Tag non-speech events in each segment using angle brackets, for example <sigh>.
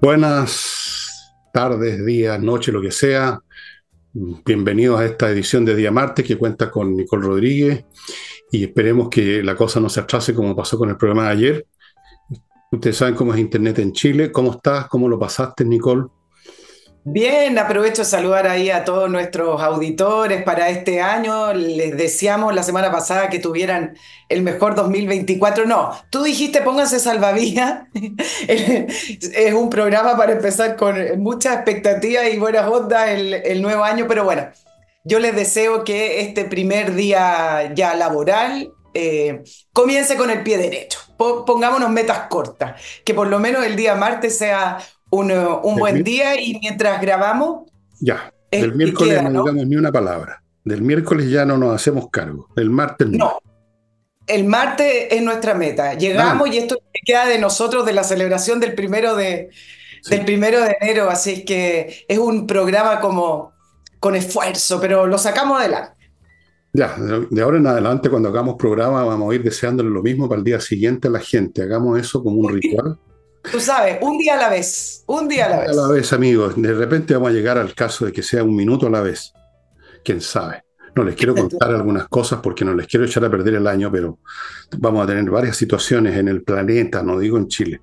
Buenas tardes, días, noche, lo que sea. Bienvenidos a esta edición de Día Martes que cuenta con Nicole Rodríguez y esperemos que la cosa no se atrase como pasó con el programa de ayer. Ustedes saben cómo es Internet en Chile. ¿Cómo estás? ¿Cómo lo pasaste, Nicole? Bien, aprovecho de saludar ahí a todos nuestros auditores para este año. Les deseamos la semana pasada que tuvieran el mejor 2024. No, tú dijiste pónganse salvavidas. <laughs> es un programa para empezar con mucha expectativa y buenas ondas el, nuevo año, pero bueno, yo les deseo que este primer día ya laboral eh, comience con el pie derecho. Pongámonos metas cortas, que por lo menos el día martes sea un, buen día y mientras grabamos... Ya, del miércoles no, digamos ni una palabra. Del miércoles ya no nos hacemos cargo. Del martes no. El martes es nuestra meta. Llegamos ah. y esto queda de nosotros de la celebración del primero de, del primero de enero. Así que es un programa como con esfuerzo, pero lo sacamos adelante. Ya, de ahora en adelante, cuando hagamos programa, vamos a ir deseándole lo mismo para el día siguiente a la gente. Hagamos eso como un <laughs> ritual. Tú sabes, un día a la vez, un día a la vez. A la vez, amigos. De repente vamos a llegar al caso de que sea un minuto a la vez. Quién sabe. No les quiero <laughs> contar algunas cosas porque no les quiero echar a perder el año, pero vamos a tener varias situaciones en el planeta, no digo en Chile.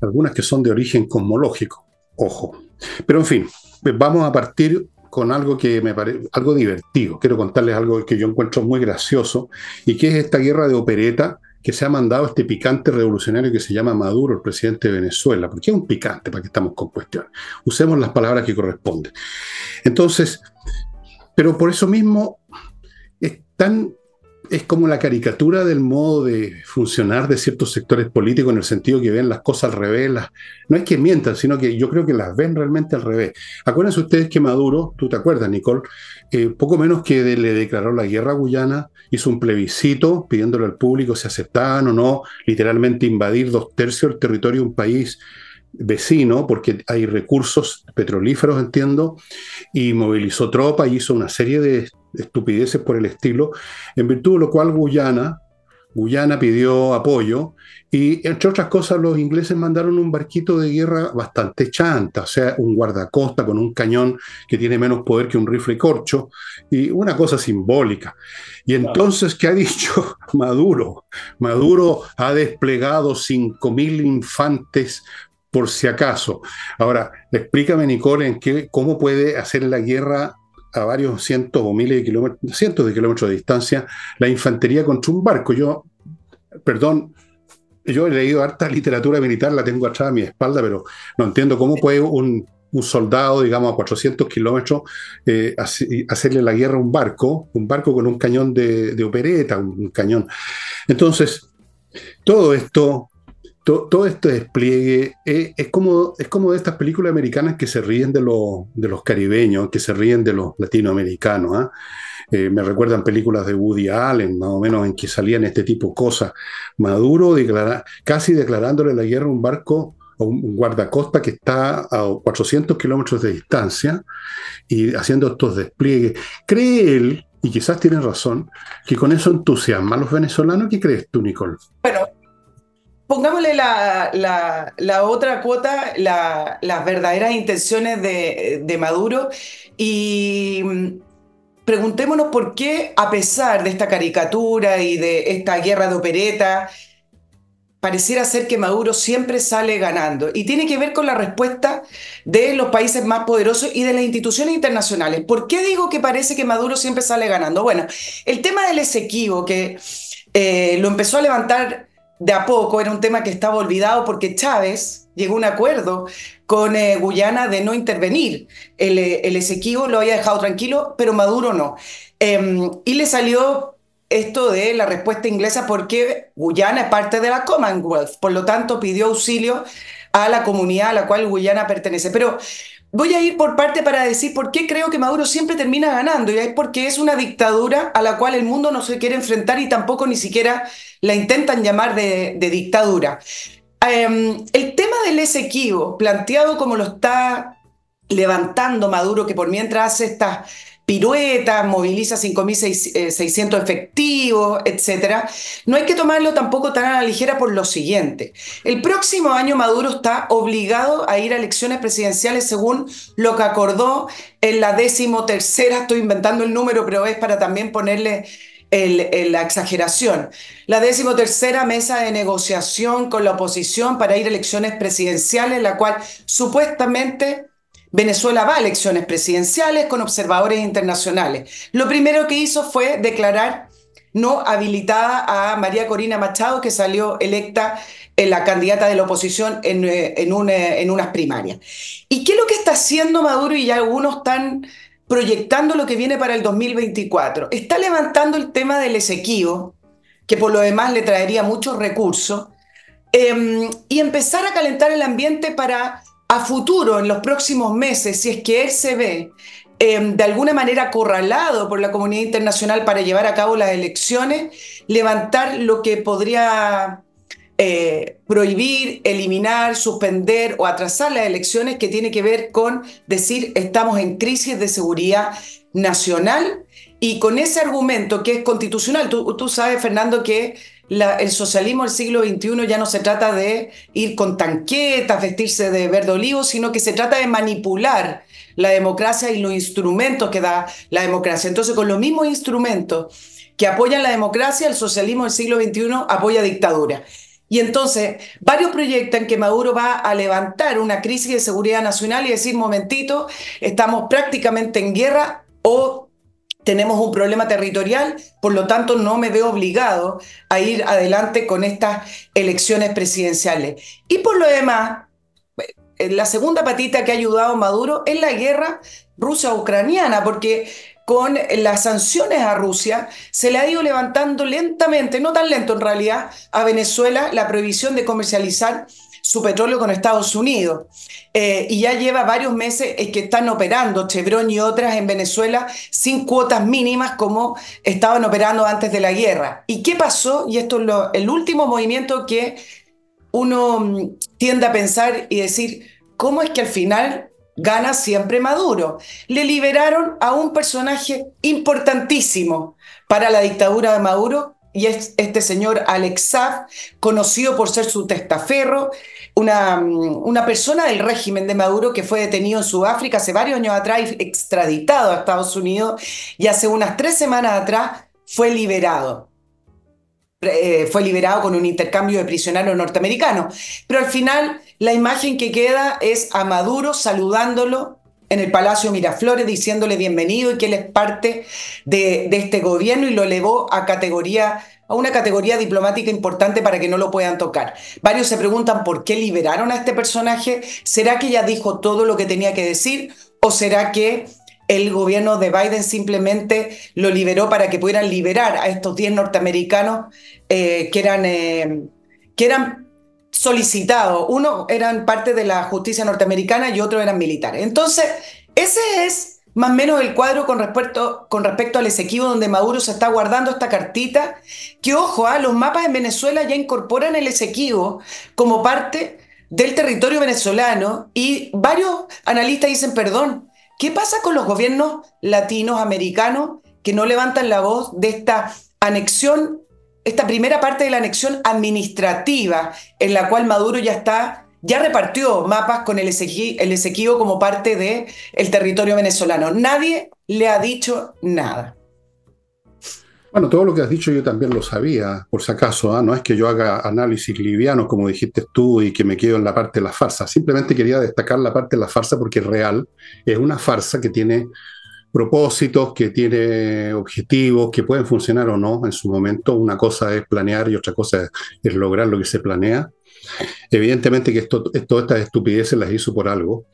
Algunas que son de origen cosmológico, ojo. Pero en fin, vamos a partir con algo que me parece algo divertido. Quiero contarles algo que yo encuentro muy gracioso y que es esta guerra de opereta que se ha mandado este picante revolucionario que se llama Maduro, el presidente de Venezuela. porque es un picante? ¿Para que estamos con cuestiones? Usemos las palabras que corresponden. Entonces, pero por eso mismo es tan es como la caricatura del modo de funcionar de ciertos sectores políticos en el sentido que ven las cosas al revés. no es que mientan, sino que yo creo que las ven realmente al revés. Acuérdense ustedes que Maduro, tú te acuerdas, Nicole, eh, poco menos que le declaró la guerra a Guyana, hizo un plebiscito pidiéndole al público si aceptaban o no literalmente invadir dos tercios del territorio de un país vecino, porque hay recursos petrolíferos, entiendo, y movilizó tropas y hizo una serie de estupideces por el estilo, en virtud de lo cual Guyana, Guyana pidió apoyo y entre otras cosas los ingleses mandaron un barquito de guerra bastante chanta, o sea, un guardacosta con un cañón que tiene menos poder que un rifle corcho y una cosa simbólica. Y entonces, ¿qué ha dicho <laughs> Maduro? Maduro ha desplegado 5.000 infantes por si acaso. Ahora, explícame, Nicole, en qué, cómo puede hacer la guerra a varios cientos o miles de kilómetros, cientos de kilómetros de distancia, la infantería contra un barco. Yo, perdón, yo he leído harta literatura militar, la tengo atrás a mi espalda, pero no entiendo cómo puede un, soldado, digamos, a 400 kilómetros, eh, hacerle la guerra a un barco, un barco con un cañón de, opereta, un, cañón. Entonces, todo esto todo, este despliegue eh, es, como, es como de estas películas americanas que se ríen de, de los caribeños, que se ríen de los latinoamericanos. ¿ah? Eh, me recuerdan películas de Woody Allen, más o menos, en que salían este tipo de cosas. Maduro casi declarándole la guerra a un barco, a un guardacosta que está a 400 kilómetros de distancia y haciendo estos despliegues. ¿Cree él, y quizás tiene razón, que con eso entusiasma a los venezolanos? ¿Qué crees tú, Nicole? Bueno, Pongámosle la, otra cuota, las verdaderas intenciones de, Maduro y mm, preguntémonos por qué, a pesar de esta caricatura y de esta guerra de opereta, pareciera ser que Maduro siempre sale ganando. Y tiene que ver con la respuesta de los países más poderosos y de las instituciones internacionales. ¿Por qué digo que parece que Maduro siempre sale ganando? Bueno, el tema del Esequibo, que eh, lo empezó a levantar de a poco, era un tema que estaba olvidado porque Chávez llegó a un acuerdo con eh, Guyana de no intervenir. El, eh, el Esequibo lo había dejado tranquilo, pero Maduro no. Em, y le salió esto de la respuesta inglesa porque Guyana es parte de la Commonwealth, por lo tanto pidió auxilio a la comunidad a la cual Guyana pertenece. Pero Voy a ir por parte para decir por qué creo que Maduro siempre termina ganando, y es porque es una dictadura a la cual el mundo no se quiere enfrentar y tampoco ni siquiera la intentan llamar de, dictadura. Em, el tema del Esequibo, planteado como lo está levantando Maduro, que por mientras hace estas piruetas, moviliza 5.600 efectivos, etc. No hay que tomarlo tampoco tan a la ligera por lo siguiente. El próximo año Maduro está obligado a ir a elecciones presidenciales según lo que acordó en la décimo tercera, estoy inventando el número, pero es para también ponerle la exageración. La decimotercera mesa de negociación con la oposición para ir a elecciones presidenciales, la cual supuestamente Venezuela va a elecciones presidenciales con observadores internacionales. Lo primero que hizo fue declarar no habilitada a María Corina Machado, que salió electa en la candidata de la oposición en, eh, en, eh, en unas primarias. ¿Y qué es lo que está haciendo Maduro? Y ya algunos están proyectando lo que viene para el 2024. Está levantando el tema del Esequibo, que por lo demás le traería muchos recursos, em, y empezar a calentar el ambiente para a futuro, en los próximos meses, si es que él se ve em, de alguna manera acorralado por la comunidad internacional para llevar a cabo las elecciones, levantar lo que podría eh, prohibir, eliminar, suspender o atrasar las elecciones que tiene que ver con decir estamos en crisis de seguridad nacional y con ese argumento que es constitucional. Tú, sabes, Fernando, que el socialismo del siglo XXI ya no se trata de ir con tanquetas, vestirse de verde olivo, sino que se trata de manipular la democracia y los instrumentos que da la democracia. Entonces, con los mismos instrumentos que apoyan la democracia, el socialismo del siglo XXI apoya dictadura. Y entonces, varios proyectan que Maduro va a levantar una crisis de seguridad nacional y decir, momentito, estamos prácticamente en guerra o tenemos un problema territorial, por lo tanto no me veo obligado a ir adelante con estas elecciones presidenciales. Y por lo demás, eh, la segunda patita que ha ayudado Maduro es la guerra rusa-ucraniana, porque con las sanciones a Rusia, se le ha ido levantando lentamente, no tan lento en realidad, a Venezuela la prohibición de comercializar su petróleo con Estados Unidos. Eh, y ya lleva varios meses que están operando Chevron y otras en Venezuela sin cuotas mínimas como estaban operando antes de la guerra. ¿Y qué pasó? Y esto es el último movimiento que uno mm, tiende a pensar y decir, ¿cómo es que al final gana siempre Maduro. Le liberaron a un personaje importantísimo para la dictadura de Maduro y es este señor Alex conocido por ser su testaferro, una, una, persona del régimen de Maduro que fue detenido en Sudáfrica hace varios años atrás y extraditado a Estados Unidos y hace unas tres semanas atrás fue liberado. Eh, fue liberado con un intercambio de prisioneros norteamericanos. Pero al final la imagen que queda es a Maduro saludándolo en el Palacio Miraflores, diciéndole bienvenido y que él es parte de, este gobierno y lo elevó a categoría a una categoría diplomática importante para que no lo puedan tocar. Varios se preguntan por qué liberaron a este personaje. ¿Será que ya dijo todo lo que tenía que decir? ¿O será que el gobierno de Biden simplemente lo liberó para que pudieran liberar a estos 10 norteamericanos eh, que, eran, eh, que eran solicitados. Uno eran parte de la justicia norteamericana y otro eran militares. Entonces, ese es más o menos el cuadro con respecto, con respecto al Esequibo, donde Maduro se está guardando esta cartita, que ojo, ah, los mapas en Venezuela ya incorporan el Esequibo como parte del territorio venezolano y varios analistas dicen, perdón, ¿qué pasa con los gobiernos latinos americanos que no levantan la voz de esta anexión esta primera parte de la anexión administrativa, en la cual Maduro ya está, ya repartió mapas con el, Esequibo, como parte del el territorio venezolano. Nadie le ha dicho nada. Bueno, todo lo que has dicho yo también lo sabía, por si acaso, ¿ah? no es que yo haga análisis livianos como dijiste tú y que me quedo en la parte de la farsa, simplemente quería destacar la parte de la farsa porque es real, es una farsa que tiene propósitos, que tiene objetivos, que pueden funcionar o no en su momento. Una cosa es planear y otra cosa es, lograr lo que se planea. Evidentemente que esto, todas estas estupideces las hizo por algo.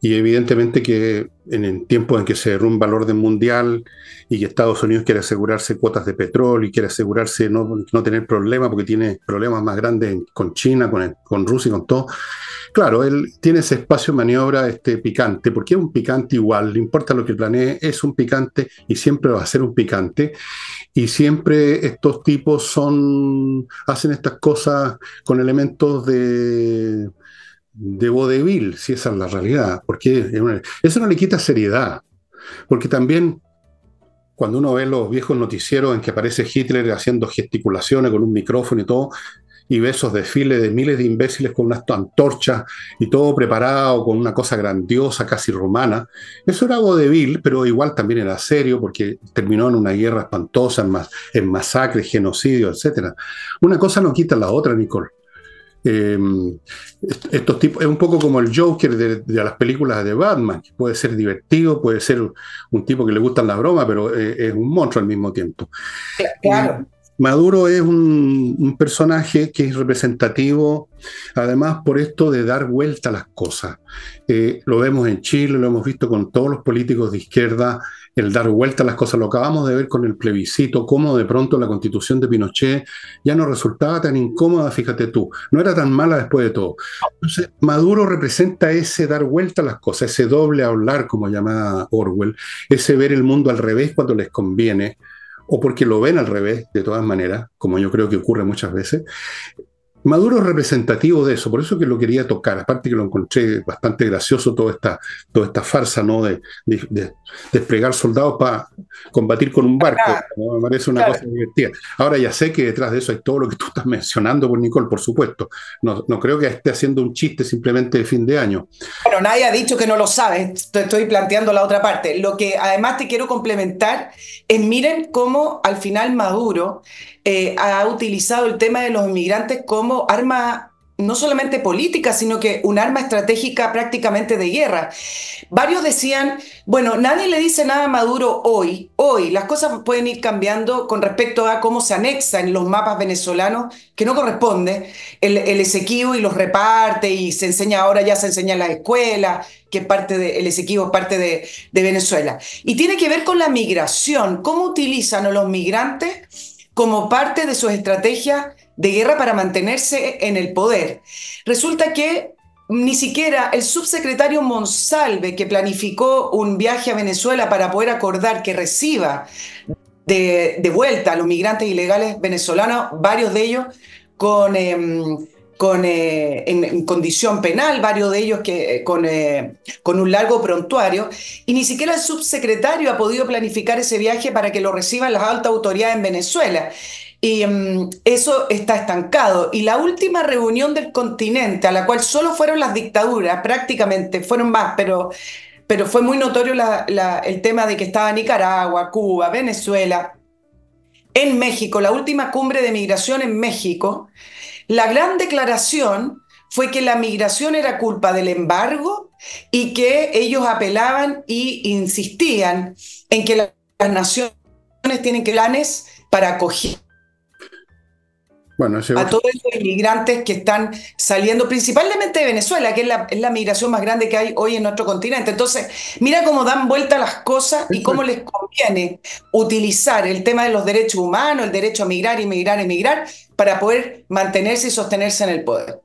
Y evidentemente que en el tiempo en que se derrumba el orden mundial y que Estados Unidos quiere asegurarse cuotas de petróleo y quiere asegurarse no, no tener problemas porque tiene problemas más grandes con China, con, Rusia y con todo, Claro, él tiene ese espacio de maniobra este, picante, porque es un picante igual, le importa lo que planee, es un picante y siempre va a ser un picante. Y siempre estos tipos son, hacen estas cosas con elementos de, de vodevil, si esa es la realidad, porque eso no le quita seriedad. Porque también cuando uno ve los viejos noticieros en que aparece Hitler haciendo gesticulaciones con un micrófono y todo, y ve desfiles de miles de imbéciles con unas antorchas y todo preparado con una cosa grandiosa, casi romana. Eso era vodevil, pero igual también era serio porque terminó en una guerra espantosa, en, mas en masacres, genocidio, etc. Una cosa no quita la otra, Nicole. Eh, estos tipos, es un poco como el Joker de, las películas de Batman, que puede ser divertido, puede ser un tipo que le gustan las bromas, pero es, es un monstruo al mismo tiempo. Claro. Maduro es un, personaje que es representativo, además por esto de dar vuelta a las cosas. Eh, lo vemos en Chile, lo hemos visto con todos los políticos de izquierda, el dar vuelta a las cosas. Lo acabamos de ver con el plebiscito, cómo de pronto la constitución de Pinochet ya no resultaba tan incómoda, fíjate tú, no era tan mala después de todo. Entonces, Maduro representa ese dar vuelta a las cosas, ese doble hablar, como llamaba Orwell, ese ver el mundo al revés cuando les conviene o porque lo ven al revés, de todas maneras, como yo creo que ocurre muchas veces. Maduro es representativo de eso, por eso que lo quería tocar, aparte que lo encontré bastante gracioso toda esta, toda esta farsa ¿no? de, de, de desplegar soldados para combatir con un barco, ¿no? me parece una claro. cosa divertida. Ahora ya sé que detrás de eso hay todo lo que tú estás mencionando, por Nicole, por supuesto. No, no creo que esté haciendo un chiste simplemente de fin de año. Bueno, nadie ha dicho que no lo sabe, estoy planteando la otra parte. Lo que además te quiero complementar es miren cómo al final Maduro eh, ha utilizado el tema de los inmigrantes como arma no solamente política, sino que un arma estratégica prácticamente de guerra. Varios decían, bueno, nadie le dice nada a Maduro hoy, hoy, las cosas pueden ir cambiando con respecto a cómo se anexa en los mapas venezolanos, que no corresponde, el, el Esequibo y los reparte y se enseña ahora, ya se enseña en las escuelas, que parte el Esequibo es parte de, de Venezuela. Y tiene que ver con la migración, cómo utilizan a los migrantes como parte de sus estrategias de guerra para mantenerse en el poder. Resulta que ni siquiera el subsecretario Monsalve, que planificó un viaje a Venezuela para poder acordar que reciba de, vuelta a los migrantes ilegales venezolanos, varios de ellos con, eh, con, eh, en, condición penal, varios de ellos que, con, eh, con un largo prontuario, y ni siquiera el subsecretario ha podido planificar ese viaje para que lo reciban las altas autoridades en Venezuela. Y um, eso está estancado. Y la última reunión del continente, a la cual solo fueron las dictaduras, prácticamente, fueron más, pero, pero fue muy notorio la, el tema de que estaba Nicaragua, Cuba, Venezuela, en México, la última cumbre de migración en México, la gran declaración fue que la migración era culpa del embargo y que ellos apelaban y insistían en que las naciones tienen planes para acoger bueno, a todos esos inmigrantes que están saliendo principalmente de Venezuela, que es la, es la, migración más grande que hay hoy en nuestro continente. Entonces, mira cómo dan vuelta las cosas y cómo les conviene utilizar el tema de los derechos humanos, el derecho a migrar, inmigrar, emigrar, para poder mantenerse y sostenerse en el poder.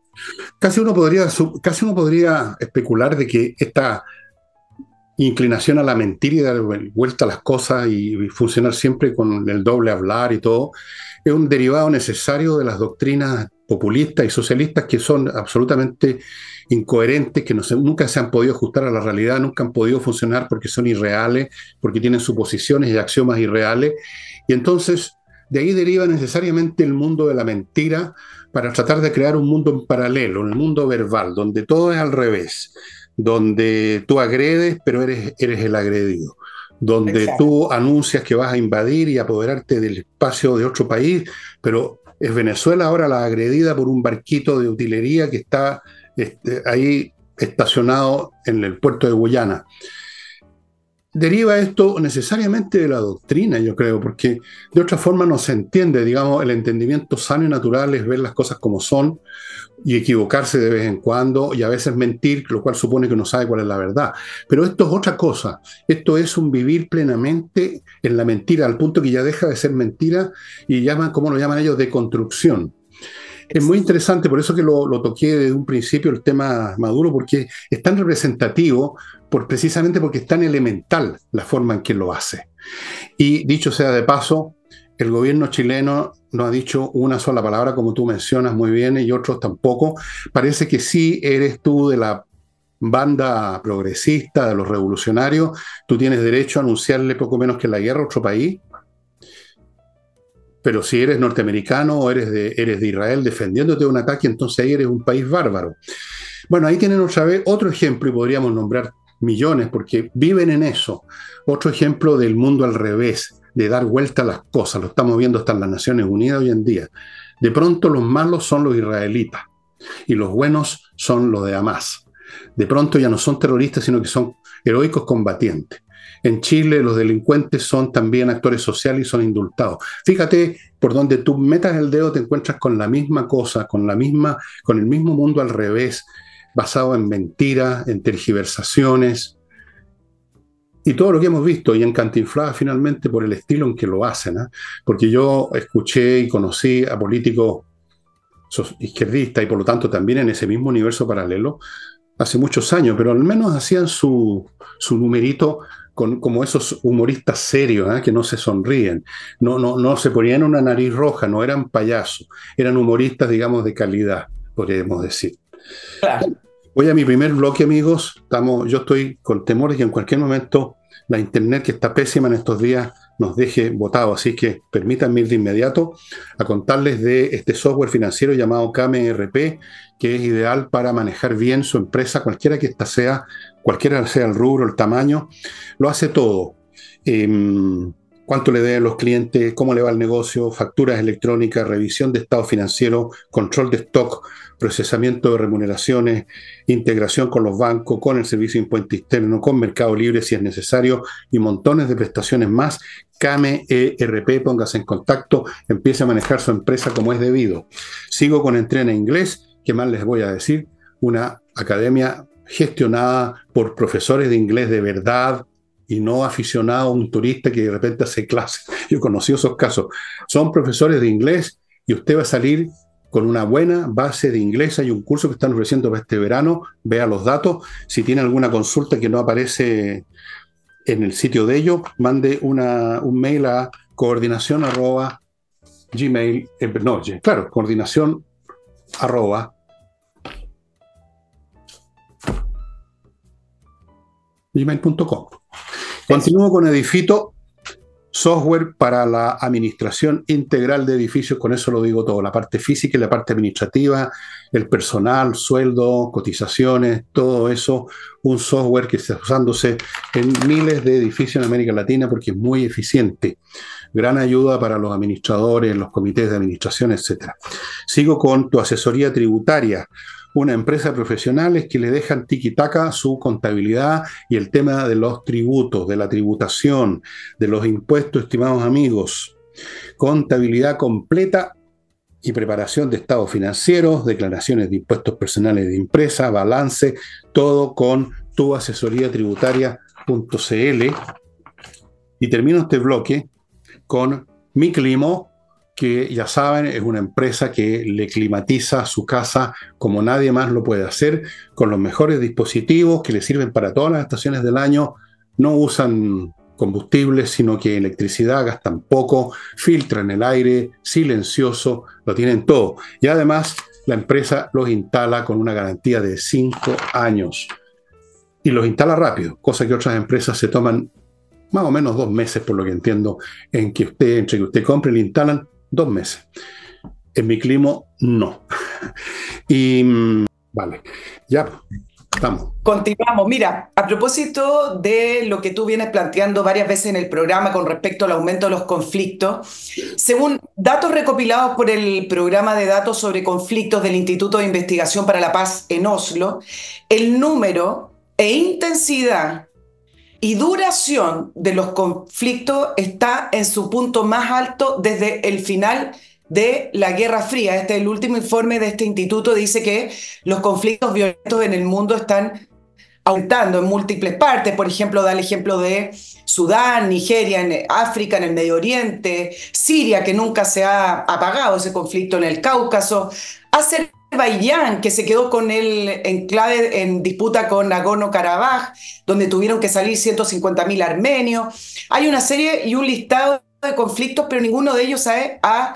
Casi uno podría, casi uno podría especular de que esta inclinación a la mentira y dar vuelta a las cosas y funcionar siempre con el doble hablar y todo, es un derivado necesario de las doctrinas populistas y socialistas que son absolutamente incoherentes, que nunca se han podido ajustar a la realidad, nunca han podido funcionar porque son irreales, porque tienen suposiciones y axiomas irreales. Y entonces de ahí deriva necesariamente el mundo de la mentira para tratar de crear un mundo en paralelo, un mundo verbal, donde todo es al revés, donde tú agredes, pero eres el agredido donde Exacto. tú anuncias que vas a invadir y apoderarte del espacio de otro país, pero es Venezuela ahora la agredida por un barquito de utilería que está este, ahí estacionado en el puerto de Guyana. Deriva esto necesariamente de la doctrina, yo creo, porque de otra forma no se entiende, digamos, el entendimiento sano y natural es ver las cosas como son, y equivocarse de vez en cuando y a veces mentir, lo cual supone que no sabe cuál es la verdad. Pero esto es otra cosa. Esto es un vivir plenamente en la mentira, al punto que ya deja de ser mentira y llaman, como lo llaman ellos, de construcción. Es muy interesante, por eso que lo, lo, toqué desde un principio el tema Maduro, porque es tan representativo, por, precisamente porque es tan elemental la forma en que lo hace. Y dicho sea de paso, el gobierno chileno no ha dicho una sola palabra, como tú mencionas muy bien, y otros tampoco. Parece que sí eres tú de la banda progresista, de los revolucionarios, tú tienes derecho a anunciarle poco menos que la guerra a otro país. Pero si eres norteamericano o eres de, eres de Israel defendiéndote de un ataque, entonces ahí eres un país bárbaro. Bueno, ahí tienen otra vez otro ejemplo y podríamos nombrar millones porque viven en eso. Otro ejemplo del mundo al revés, de dar vuelta a las cosas. Lo estamos viendo hasta en las Naciones Unidas hoy en día. De pronto los malos son los israelitas y los buenos son los de Hamas. De pronto ya no son terroristas, sino que son heroicos combatientes. En Chile los delincuentes son también actores sociales y son indultados. Fíjate, por donde tú metas el dedo te encuentras con la misma cosa, con la misma, con el mismo mundo al revés, basado en mentiras, en tergiversaciones y todo lo que hemos visto y en Cantinflada finalmente por el estilo en que lo hacen, ¿ah? porque yo escuché y conocí a políticos izquierdistas y por lo tanto también en ese mismo universo paralelo hace muchos años, pero al menos hacían su, su numerito con, como esos humoristas serios, ¿eh? que no se sonríen, no, no, no se ponían una nariz roja, no eran payasos, eran humoristas, digamos, de calidad, podríamos decir. Voy a mi primer bloque, amigos. Estamos, yo estoy con temores que en cualquier momento la internet, que está pésima en estos días, nos deje votado. Así que permítanme ir de inmediato a contarles de este software financiero llamado KMRP, que es ideal para manejar bien su empresa, cualquiera que ésta sea, cualquiera sea el rubro, el tamaño, lo hace todo. Em, cuánto le deben los clientes, cómo le va el negocio, facturas electrónicas, revisión de estado financiero, control de stock, procesamiento de remuneraciones, integración con los bancos, con el servicio de impuesto externo, con Mercado Libre si es necesario y montones de prestaciones más. CAME ERP, póngase en contacto, empiece a manejar su empresa como es debido. Sigo con Entrena Inglés, ¿qué más les voy a decir? Una academia gestionada por profesores de inglés de verdad, y no aficionado a un turista que de repente hace clase. <laughs> Yo conocí esos casos. Son profesores de inglés y usted va a salir con una buena base de inglés. Hay un curso que están ofreciendo para este verano. Vea los datos. Si tiene alguna consulta que no aparece en el sitio de ellos, mande una, un mail a coordinación arroba gmail, eh, claro, coordinación arroba gmail.com. Continúo con Edifito software para la administración integral de edificios, con eso lo digo todo, la parte física y la parte administrativa, el personal, sueldo, cotizaciones, todo eso, un software que está usándose en miles de edificios en América Latina porque es muy eficiente. Gran ayuda para los administradores, los comités de administración, etc. Sigo con tu asesoría tributaria una empresa de profesionales que le dejan tiquitaca su contabilidad y el tema de los tributos, de la tributación, de los impuestos, estimados amigos. Contabilidad completa y preparación de estados financieros, declaraciones de impuestos personales de empresa, balance, todo con tu asesoría tributaria.cl. Y termino este bloque con mi climo que ya saben, es una empresa que le climatiza su casa como nadie más lo puede hacer, con los mejores dispositivos que le sirven para todas las estaciones del año, no usan combustible, sino que electricidad, gastan poco, filtran el aire, silencioso, lo tienen todo. Y además la empresa los instala con una garantía de 5 años. Y los instala rápido, cosa que otras empresas se toman más o menos dos meses, por lo que entiendo, en que usted, entre que usted compre y le instalan, dos meses. En mi clima, no. <laughs> y vale, ya estamos. Continuamos. Mira, a propósito de lo que tú vienes planteando varias veces en el programa con respecto al aumento de los conflictos, según datos recopilados por el programa de datos sobre conflictos del Instituto de Investigación para la Paz en Oslo, el número e intensidad y duración de los conflictos está en su punto más alto desde el final de la Guerra Fría. Este el último informe de este instituto dice que los conflictos violentos en el mundo están aumentando en múltiples partes. Por ejemplo, da el ejemplo de Sudán, Nigeria, en África, en el Medio Oriente, Siria, que nunca se ha apagado ese conflicto en el Cáucaso. Hace Azerbaiyán, que se quedó con el enclave en disputa con Nagorno-Karabaj, donde tuvieron que salir 150.000 armenios. Hay una serie y un listado de conflictos, pero ninguno de ellos ha,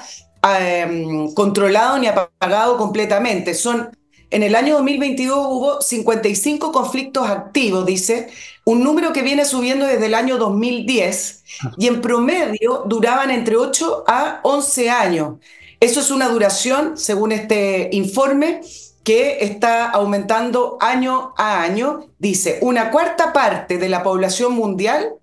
em, controlado ni apagado completamente. Son en el año 2022 hubo 55 conflictos activos, dice, un número que viene subiendo desde el año 2010 y en promedio duraban entre 8 a 11 años. Eso es una duración, según este informe, que está aumentando año a año. Dice, una cuarta parte de la población mundial,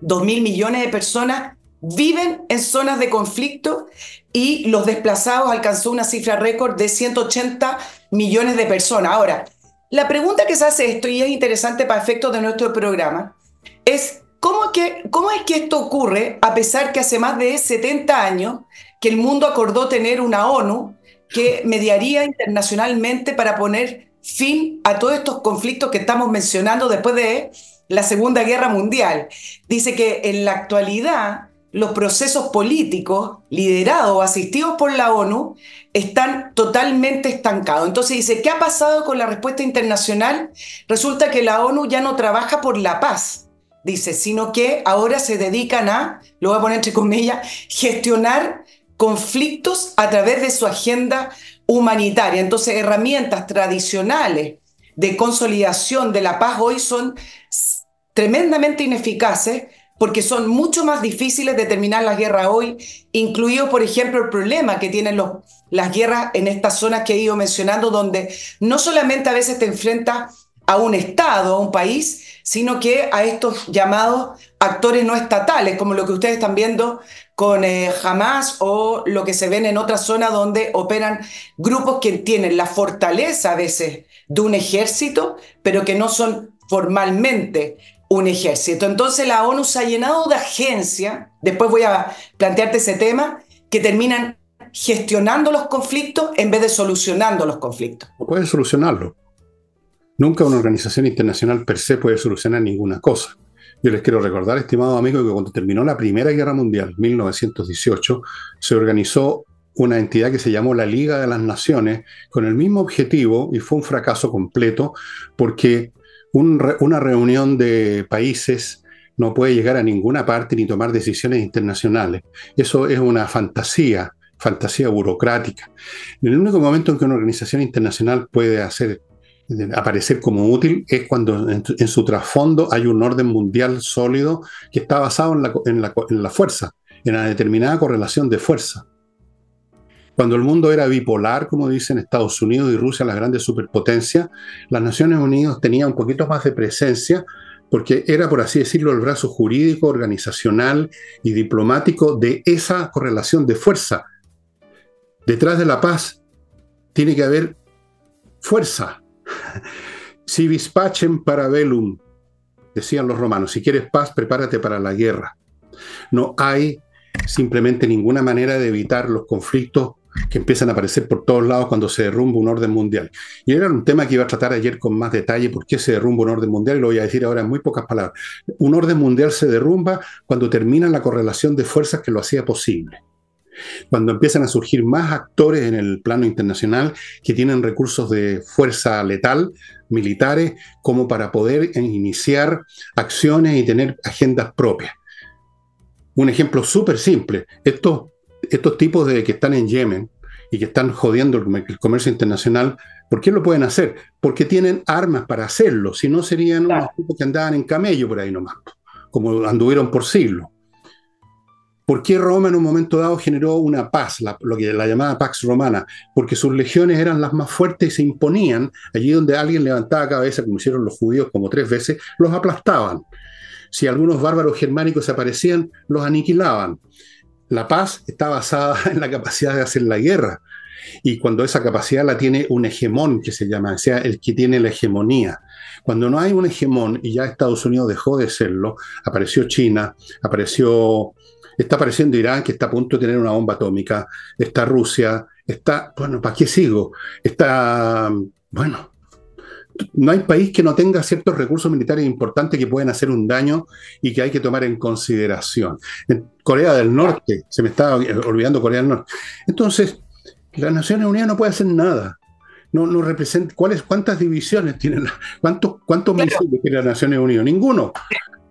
2 mil millones de personas, viven en zonas de conflicto y los desplazados alcanzó una cifra récord de 180 millones de personas. Ahora, la pregunta que se hace esto, y es interesante para efectos de nuestro programa, es ¿cómo, que, cómo es que esto ocurre a pesar que hace más de 70 años que el mundo acordó tener una ONU que mediaría internacionalmente para poner fin a todos estos conflictos que estamos mencionando después de la Segunda Guerra Mundial. Dice que en la actualidad los procesos políticos liderados o asistidos por la ONU están totalmente estancados. Entonces dice, ¿qué ha pasado con la respuesta internacional? Resulta que la ONU ya no trabaja por la paz, dice, sino que ahora se dedican a, lo voy a poner entre comillas, gestionar conflictos a través de su agenda humanitaria. Entonces, herramientas tradicionales de consolidación de la paz hoy son tremendamente ineficaces porque son mucho más difíciles de terminar la guerra hoy, incluido, por ejemplo, el problema que tienen los, las guerras en estas zonas que he ido mencionando, donde no solamente a veces te enfrentas a un Estado, a un país, sino que a estos llamados actores no estatales, como lo que ustedes están viendo con eh, o lo que se ven en otras zonas donde operan grupos que tienen la fortaleza a veces de un ejército, pero que no son formalmente un ejército. Entonces la ONU se ha llenado de agencias, después voy a plantearte ese tema, que terminan gestionando los conflictos en vez de solucionando los conflictos. No puede solucionarlo. Nunca una organización internacional per se puede solucionar ninguna cosa. Yo les quiero recordar, estimado amigo, que cuando terminó la Primera Guerra Mundial, 1918, se organizó una entidad que se llamó la Liga de las Naciones con el mismo objetivo y fue un fracaso completo porque una reunión de países no puede llegar a ninguna parte ni tomar decisiones internacionales. Eso es una fantasía, fantasía burocrática. En el único momento en que una organización internacional puede hacer aparecer como útil es cuando en, su trasfondo hay un orden mundial sólido que está basado en la, en la fuerza, en la determinada correlación de fuerza. Cuando el mundo era bipolar, como dicen Estados Unidos y Rusia, las grandes superpotencias, las Naciones Unidas tenían un poquito más de presencia porque era, por así decirlo, el brazo jurídico, organizacional y diplomático de esa correlación de fuerza. Detrás de la paz tiene que haber fuerza. Si vispacem para velum, decían los romanos, si quieres paz, prepárate para la guerra. No hay simplemente ninguna manera de evitar los conflictos que empiezan a aparecer por todos lados cuando se derrumba un orden mundial. Y era un tema que iba a tratar ayer con más detalle, por qué se derrumba un orden mundial, y lo voy a decir ahora en muy pocas palabras. Un orden mundial se derrumba cuando termina la correlación de fuerzas que lo hacía posible. Cuando empiezan a surgir más actores en el plano internacional que tienen recursos de fuerza letal, militares, como para poder iniciar acciones y tener agendas propias. Un ejemplo súper simple, estos, estos tipos de que están en Yemen, y que están jodiendo el, comercio internacional, ¿por qué lo pueden hacer? Porque tienen armas para hacerlo, si no serían unos tipos que andaban en camello por ahí nomás, como anduvieron por siglos. ¿Por qué Roma en un momento dado generó una paz, lo que la llamada Pax Romana? Porque sus legiones eran las más fuertes y se imponían allí donde alguien levantaba cabeza, como hicieron los judíos como tres veces, los aplastaban. Si algunos bárbaros germánicos aparecían, los aniquilaban. La paz está basada <laughs> en la capacidad de hacer la guerra. Y cuando esa capacidad la tiene un hegemón, que se llama, o sea, el que tiene la hegemonía. Cuando no hay un hegemón, y ya Estados Unidos dejó de serlo, apareció China, apareció, está apareciendo Irán, que está a punto de tener una bomba atómica, está Rusia, está, bueno, ¿para qué sigo? Está, bueno, no hay país que no tenga ciertos recursos militares importantes que pueden hacer un daño y que hay que tomar en consideración. En Corea del Norte, se me estaba olvidando Corea del Norte. Entonces, las Naciones Unidas no puede hacer nada. No, no representa, ¿cuáles, ¿Cuántas divisiones tienen? ¿Cuántos, cuántos misiles tiene las Naciones Unidas? Ninguno.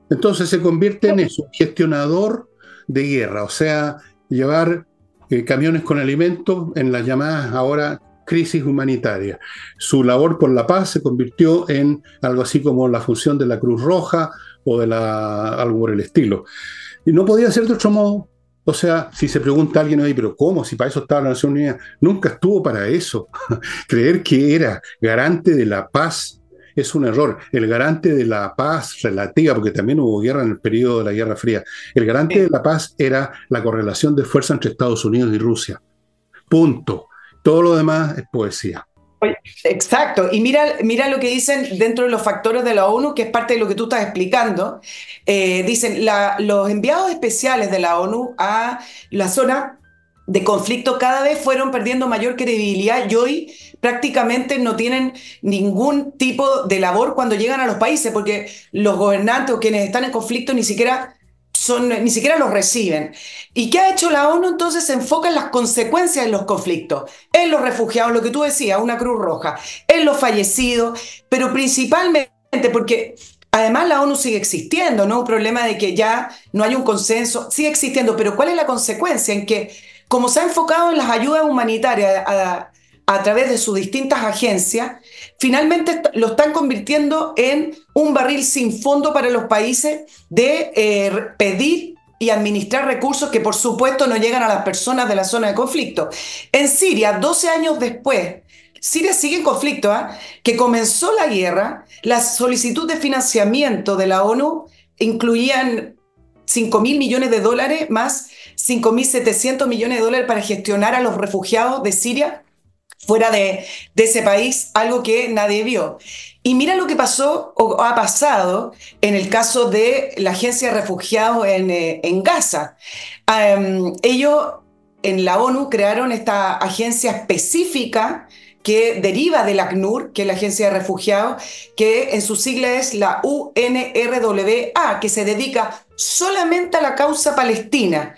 Entonces se convierte en eso, gestionador de guerra, o sea, llevar eh, camiones con alimentos en las llamadas ahora crisis humanitaria. Su labor por la paz se convirtió en algo así como la función de la Cruz Roja o de la, algo por el estilo. Y no podía ser de otro modo. O sea, si se pregunta alguien ahí, pero ¿cómo? Si para eso estaba la Nación Unida, nunca estuvo para eso. <laughs> Creer que era garante de la paz es un error. El garante de la paz relativa, porque también hubo guerra en el periodo de la Guerra Fría, el garante de la paz era la correlación de fuerza entre Estados Unidos y Rusia. Punto. Todo lo demás es poesía. Exacto, y mira, mira lo que dicen dentro de los factores de la ONU, que es parte de lo que tú estás explicando. Eh, dicen, los enviados especiales de la ONU a la zona de conflicto cada vez fueron perdiendo mayor credibilidad y hoy prácticamente no tienen ningún tipo de labor cuando llegan a los países, porque los gobernantes o quienes están en conflicto ni siquiera ni siquiera los reciben. ¿Y qué ha hecho la ONU? Entonces se enfoca en las consecuencias de los conflictos, en los refugiados, lo que tú decías, una Cruz Roja, en los fallecidos, pero principalmente porque además la ONU sigue existiendo, ¿no? Un problema de que ya no hay un consenso, sigue existiendo, pero ¿cuál es la consecuencia? En que como se ha enfocado en las ayudas humanitarias a, a través de sus distintas agencias, finalmente lo están convirtiendo en un barril sin fondo para los países de eh, pedir y administrar recursos que por supuesto no llegan a las personas de la zona de conflicto. En Siria, 12 años después, Siria sigue en conflicto, ¿ah? que comenzó la guerra, la solicitud de financiamiento de la ONU incluían 5 mil millones de dólares más 5.700 millones de dólares para gestionar a los refugiados de Siria fuera de, ese país, algo que nadie vio. Y mira lo que pasó o ha pasado en el caso de la Agencia de Refugiados en, eh, Gaza. ellos en la ONU crearon esta agencia específica que deriva del ACNUR, que es la Agencia de Refugiados, que en su sigla es la UNRWA, que se dedica solamente a la causa palestina.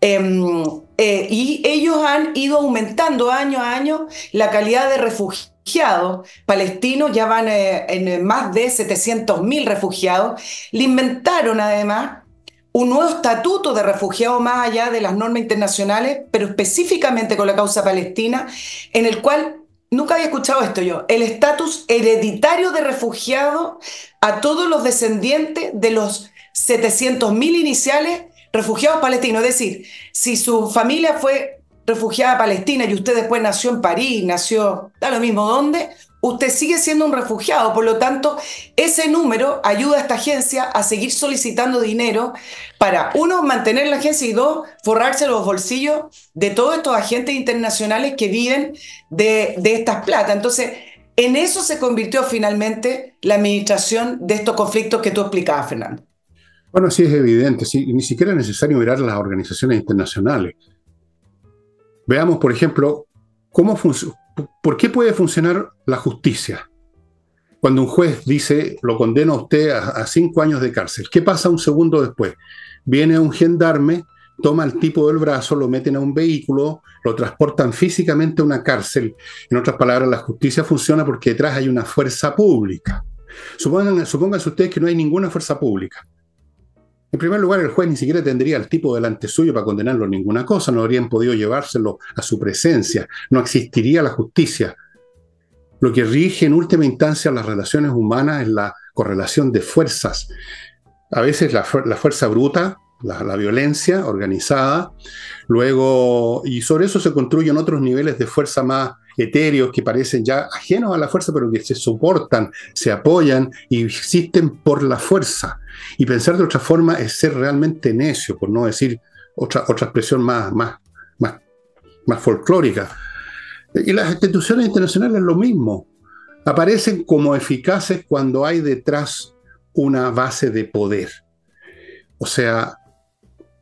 Em, eh, y ellos han ido aumentando año a año la calidad de refugiados palestinos, ya van eh, en más de 700.000 refugiados. Le inventaron además un nuevo estatuto de refugiados más allá de las normas internacionales, pero específicamente con la causa palestina, en el cual Nunca había escuchado esto yo. El estatus hereditario de refugiado a todos los descendientes de los 700.000 iniciales refugiados palestinos. Es decir, si su familia fue refugiada palestina y usted después nació en París, nació, da lo mismo dónde, usted sigue siendo un refugiado. Por lo tanto, ese número ayuda a esta agencia a seguir solicitando dinero para, uno, mantener la agencia y dos, forrarse los bolsillos de todos estos agentes internacionales que viven de, de estas plata. Entonces, en eso se convirtió finalmente la administración de estos conflictos que tú explicabas, Fernando. Bueno, sí es evidente, ni siquiera es necesario mirar las organizaciones internacionales. Veamos, por ejemplo, cómo ¿por qué puede funcionar la justicia? Cuando un juez dice, lo condena a usted a, cinco años de cárcel, ¿qué pasa un segundo después? Viene un gendarme, toma al tipo del brazo, lo meten a un vehículo, lo transportan físicamente a una cárcel. En otras palabras, la justicia funciona porque detrás hay una fuerza pública. Supongan, supónganse ustedes que no hay ninguna fuerza pública. En primer lugar, el juez ni siquiera tendría al tipo delante suyo para condenarlo en ninguna cosa, no habrían podido llevárselo a su presencia, no existiría la justicia. Lo que rige en última instancia las relaciones humanas es la correlación de fuerzas. A veces la, fuerza bruta, la, la, violencia organizada, luego, y sobre eso se construyen otros niveles de fuerza más etéreos que parecen ya ajenos a la fuerza, pero que se soportan, se apoyan y existen por la fuerza. Y pensar de otra forma es ser realmente necio, por no decir otra, otra expresión más, más, más, folclórica. Y las instituciones internacionales es lo mismo. Aparecen como eficaces cuando hay detrás una base de poder. O sea,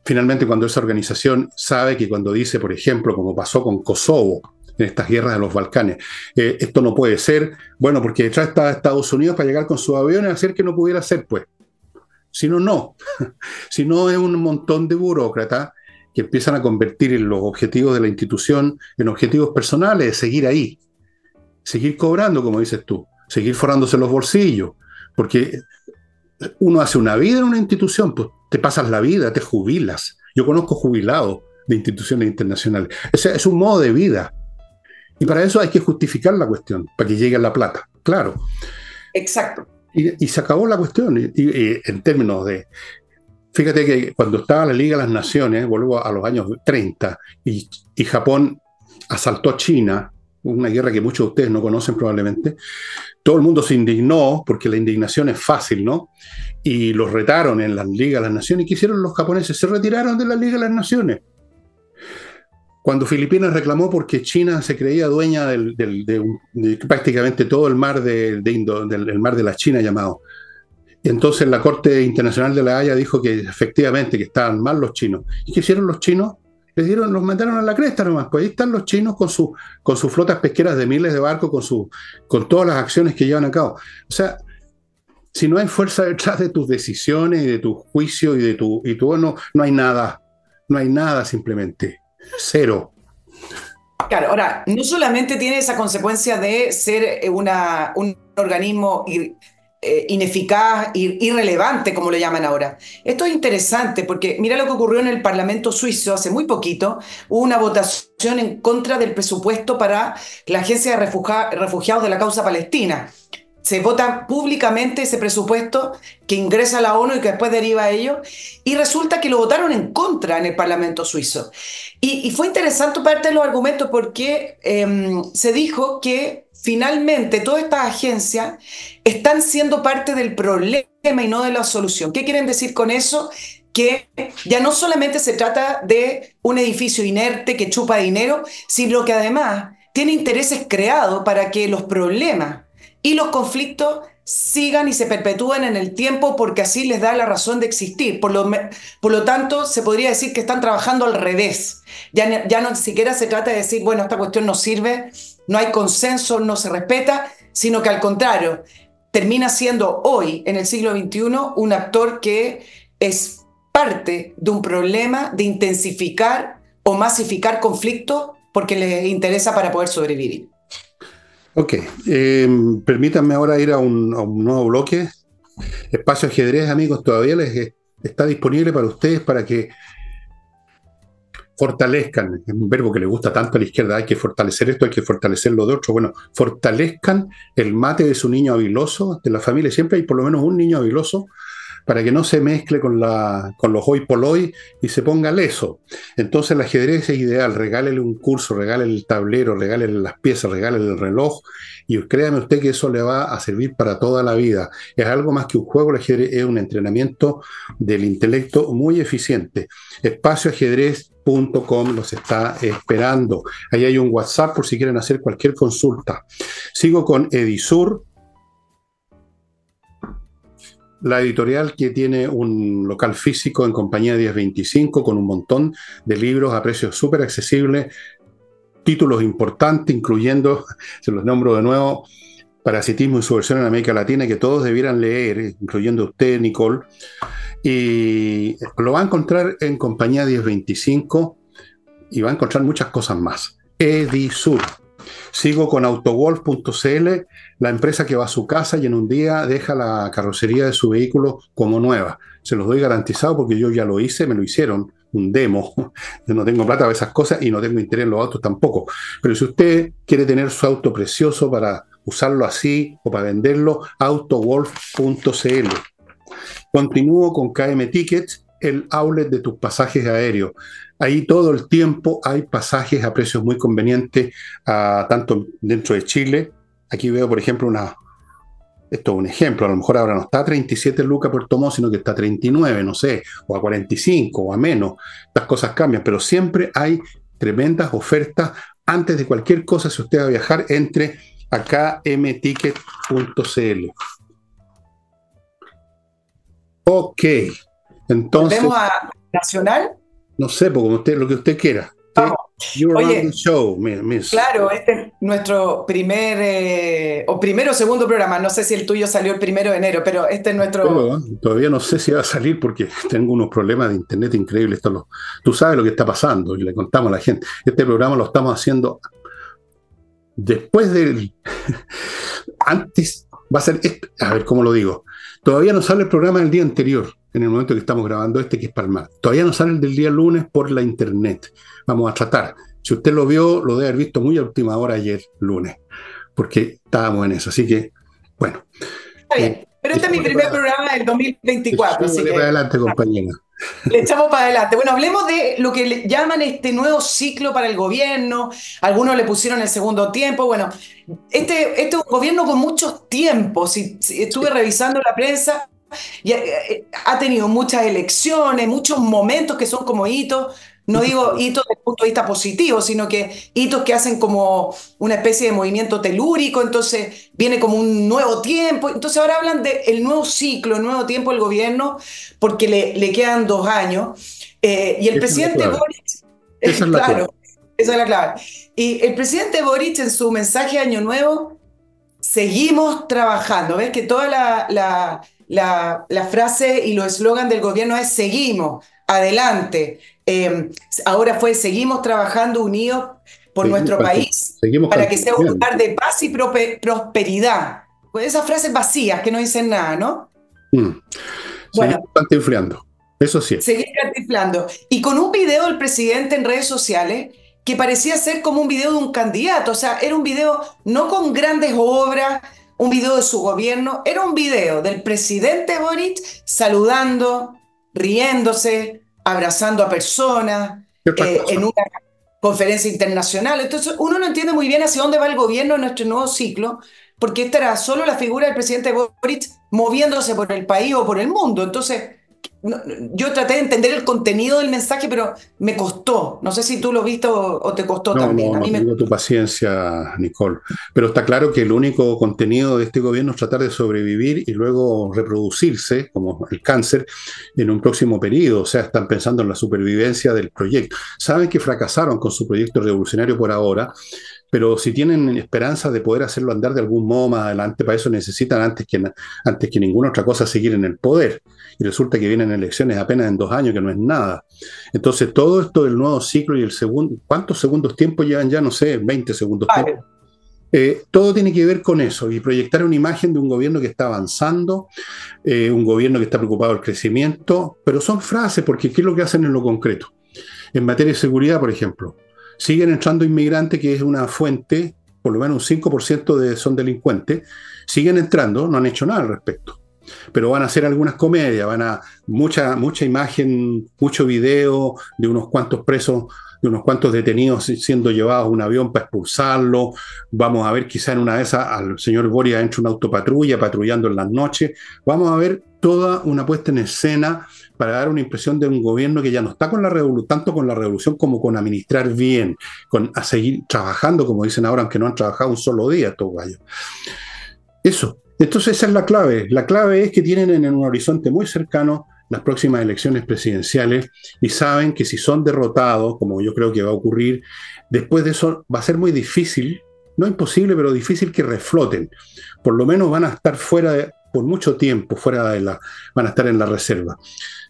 finalmente cuando esa organización sabe que cuando dice, por ejemplo, como pasó con Kosovo, en estas guerras de los Balcanes. Eh, esto no puede ser, bueno, porque detrás está Estados Unidos para llegar con sus aviones a hacer que no pudiera ser, pues. Si no, no. <laughs> si no, es un montón de burócratas que empiezan a convertir los objetivos de la institución en objetivos personales, seguir ahí, seguir cobrando, como dices tú, seguir forrándose los bolsillos, porque uno hace una vida en una institución, pues te pasas la vida, te jubilas. Yo conozco jubilados de instituciones internacionales. es un modo de vida. Y para eso hay que justificar la cuestión, para que llegue la plata, claro. Exacto. Y, se acabó la cuestión. Y, en términos de. Fíjate que cuando estaba la Liga de las Naciones, vuelvo a los años 30, y, y Japón asaltó a China, una guerra que muchos de ustedes no conocen probablemente, todo el mundo se indignó, porque la indignación es fácil, ¿no? Y los retaron en la Liga de las Naciones. ¿Y qué hicieron los japoneses? Se retiraron de la Liga de las Naciones. Cuando Filipinas reclamó porque China se creía dueña de, prácticamente todo el mar de, Indo, del mar de la China llamado. Entonces la Corte Internacional de la Haya dijo que efectivamente que estaban mal los chinos. ¿Y qué hicieron los chinos? Les dieron, los mandaron a la cresta nomás. Pues ahí están los chinos con, su, con sus flotas pesqueras de miles de barcos, con, su, con todas las acciones que llevan a cabo. O sea, si no hay fuerza detrás de tus decisiones y de tu juicio y de tu, y tu no, no hay nada. No hay nada simplemente. Cero. Claro, ahora, no solamente tiene esa consecuencia de ser eh, una, un organismo eh, ineficaz, irrelevante, como lo llaman ahora. Esto es interesante porque mira lo que ocurrió en el Parlamento suizo hace muy poquito. Hubo una votación en contra del presupuesto para la Agencia de Refugiados de la Causa Palestina se vota públicamente ese presupuesto que ingresa a la ONU y que después deriva a ello, y resulta que lo votaron en contra en el Parlamento suizo. Y, fue interesante parte de los argumentos porque em, se dijo que finalmente todas estas agencias están siendo parte del problema y no de la solución. ¿Qué quieren decir con eso? que ya no solamente se trata de un edificio inerte que chupa dinero, sino que además tiene intereses creados para que los problemas y los conflictos sigan y se perpetúen en el tiempo porque así les da la razón de existir. Por lo, tanto, se podría decir que están trabajando al revés. Ya, ya no siquiera se trata de decir, bueno, esta cuestión no sirve, no hay consenso, no se respeta, sino que al contrario, termina siendo hoy, en el siglo XXI, un actor que es parte de un problema de intensificar o masificar conflictos porque les interesa para poder sobrevivir. Ok, em, permítanme ahora ir a un, nuevo bloque. Espacio ajedrez, amigos, todavía les está disponible para ustedes para que fortalezcan, es un verbo que le gusta tanto a la izquierda, hay que fortalecer esto, hay que fortalecer lo de otro, bueno, fortalezcan el mate de su niño habiloso, de la familia, siempre hay por lo menos un niño habiloso para que no se mezcle con, la, con los hoy por hoy y se ponga leso. Entonces el ajedrez es ideal, regálele un curso, regálele el tablero, regálele las piezas, regálele el reloj y créame usted que eso le va a servir para toda la vida. Es algo más que un juego, el ajedrez es un entrenamiento del intelecto muy eficiente. Espacioajedrez.com los está esperando. Ahí hay un WhatsApp por si quieren hacer cualquier consulta. Sigo con Edisur, la editorial que tiene un local físico en compañía 1025 con un montón de libros a precios súper accesibles, títulos importantes, incluyendo, <laughs> se los nombro de nuevo, Parasitismo y su versión en América Latina, que todos debieran leer, incluyendo usted, Nicole. Y lo va a encontrar en compañía 1025 y va a encontrar muchas cosas más. Edisur. Sigo con autowolf.cl, la empresa que va a su casa y en un día deja la carrocería de su vehículo como nueva. Se los doy garantizado porque yo ya lo hice, me lo hicieron, un demo. <laughs> Yo no tengo plata para esas cosas y no tengo interés en los autos tampoco. Pero si usted quiere tener su auto precioso para usarlo así o para venderlo, autowolf.cl. Continúo con KM Tickets, el outlet de tus pasajes aéreos. Ahí todo el tiempo hay pasajes a precios muy convenientes, tanto dentro de Chile. Aquí veo, por ejemplo, una, esto es un ejemplo, a lo mejor ahora no está a 37 lucas por Tomó, sino que está a 39, no sé, o a 45 o a menos. Estas cosas cambian, pero siempre hay tremendas ofertas. Antes de cualquier cosa, si usted va a viajar, entre a kmticket.cl. Ok, entonces... ¿Volvemos a Nacional? No sé, porque usted, lo que usted quiera. Oye, show, Claro, este es nuestro primer eh, o primero o segundo programa. No sé si el tuyo salió el primero de enero, pero este es nuestro. todavía no sé si va a salir porque <laughs> tengo unos problemas de internet increíbles. Lo, tú sabes lo que está pasando y le contamos a la gente. Este programa lo estamos haciendo después del. <laughs> Antes va a ser. a ver cómo lo digo. Todavía no sale el programa del día anterior en el momento que estamos grabando este, que es Palmar. Todavía no sale el del día lunes por la internet. Vamos a tratar. Si usted lo vio, lo debe haber visto muy a última hora ayer, lunes, porque estábamos en eso. Así que, bueno. Está bien. Eh, pero este es mi primer programa del 2024. Así que, adelante, compañera. Le echamos para adelante. Bueno, hablemos de lo que llaman este nuevo ciclo para el gobierno. Algunos le pusieron el segundo tiempo. Bueno, este, este es un gobierno con muchos tiempos. Si, estuve revisando la prensa y eh, ha tenido muchas elecciones, muchos momentos que son como hitos. No digo hitos desde el punto de vista positivo, sino que hitos que hacen como una especie de movimiento telúrico, entonces viene como un nuevo tiempo. Entonces ahora hablan del nuevo ciclo, el nuevo tiempo del gobierno, porque le, le quedan dos años. Eh, y el presidente Boric... Esa es la <laughs> claro, Esa es la clave. Y el presidente Boric en su mensaje Año Nuevo, seguimos trabajando. ¿Ves que toda la, la, la, la frase y los eslogan del gobierno es seguimos, adelante. Em, ahora fue, seguimos trabajando unidos por nuestro país para que sea un lugar de paz y prosperidad. Pues esas frases vacías que no dicen nada, ¿no? Mm. Bueno, cantinflando. Eso sí. Seguir cantinflando. Y con un video del presidente en redes sociales que parecía ser como un video de un candidato. O sea, era un video no con grandes obras, un video de su gobierno, era un video del presidente Boric saludando, riéndose, abrazando a personas, eh, en una conferencia internacional. Entonces, uno no entiende muy bien hacia dónde va el gobierno en nuestro nuevo ciclo, porque esta era solo la figura del presidente Boric moviéndose por el país o por el mundo. Entonces, yo traté de entender el contenido del mensaje, pero me costó. No sé si tú lo viste o, te costó también. No, no tu paciencia, Nicole. Pero está claro que el único contenido de este gobierno es tratar de sobrevivir y luego reproducirse, como el cáncer, en un próximo periodo. O sea, están pensando en la supervivencia del proyecto. Saben que fracasaron con su proyecto revolucionario por ahora, pero si tienen esperanza de poder hacerlo andar de algún modo más adelante, para eso necesitan antes que, antes que ninguna otra cosa seguir en el poder. Y resulta que vienen elecciones apenas en dos años, que no es nada. Entonces, todo esto del nuevo ciclo y el segundo, ¿cuántos segundos tiempo llevan ya? No sé, 20 segundos tiempo. Eh, todo tiene que ver con eso y proyectar una imagen de un gobierno que está avanzando, eh, un gobierno que está preocupado del crecimiento, pero son frases, porque ¿qué es lo que hacen en lo concreto? En materia de seguridad, por ejemplo, siguen entrando inmigrantes, que es una fuente, por lo menos un 5% de, son delincuentes, siguen entrando, no han hecho nada al respecto. Pero van a hacer algunas comedias, van a mucha, mucha imagen, mucho video de unos cuantos presos de unos cuantos detenidos siendo llevados a un avión para expulsarlo. Vamos a ver quizá en una de esas al señor Boria entra una autopatrulla patrullando en las noches. Vamos a ver toda una puesta en escena para dar una impresión de un gobierno que ya no está con la revolución, tanto con la revolución como con administrar bien, con a seguir trabajando, como dicen ahora, aunque no han trabajado un solo día estos gallos. Eso. Entonces esa es la clave. La clave es que tienen en un horizonte muy cercano las próximas elecciones presidenciales y saben que si son derrotados, como yo creo que va a ocurrir, después de eso va a ser muy difícil, no imposible, pero difícil que refloten. Por lo menos van a estar fuera por mucho tiempo, fuera de la, van a estar en la reserva.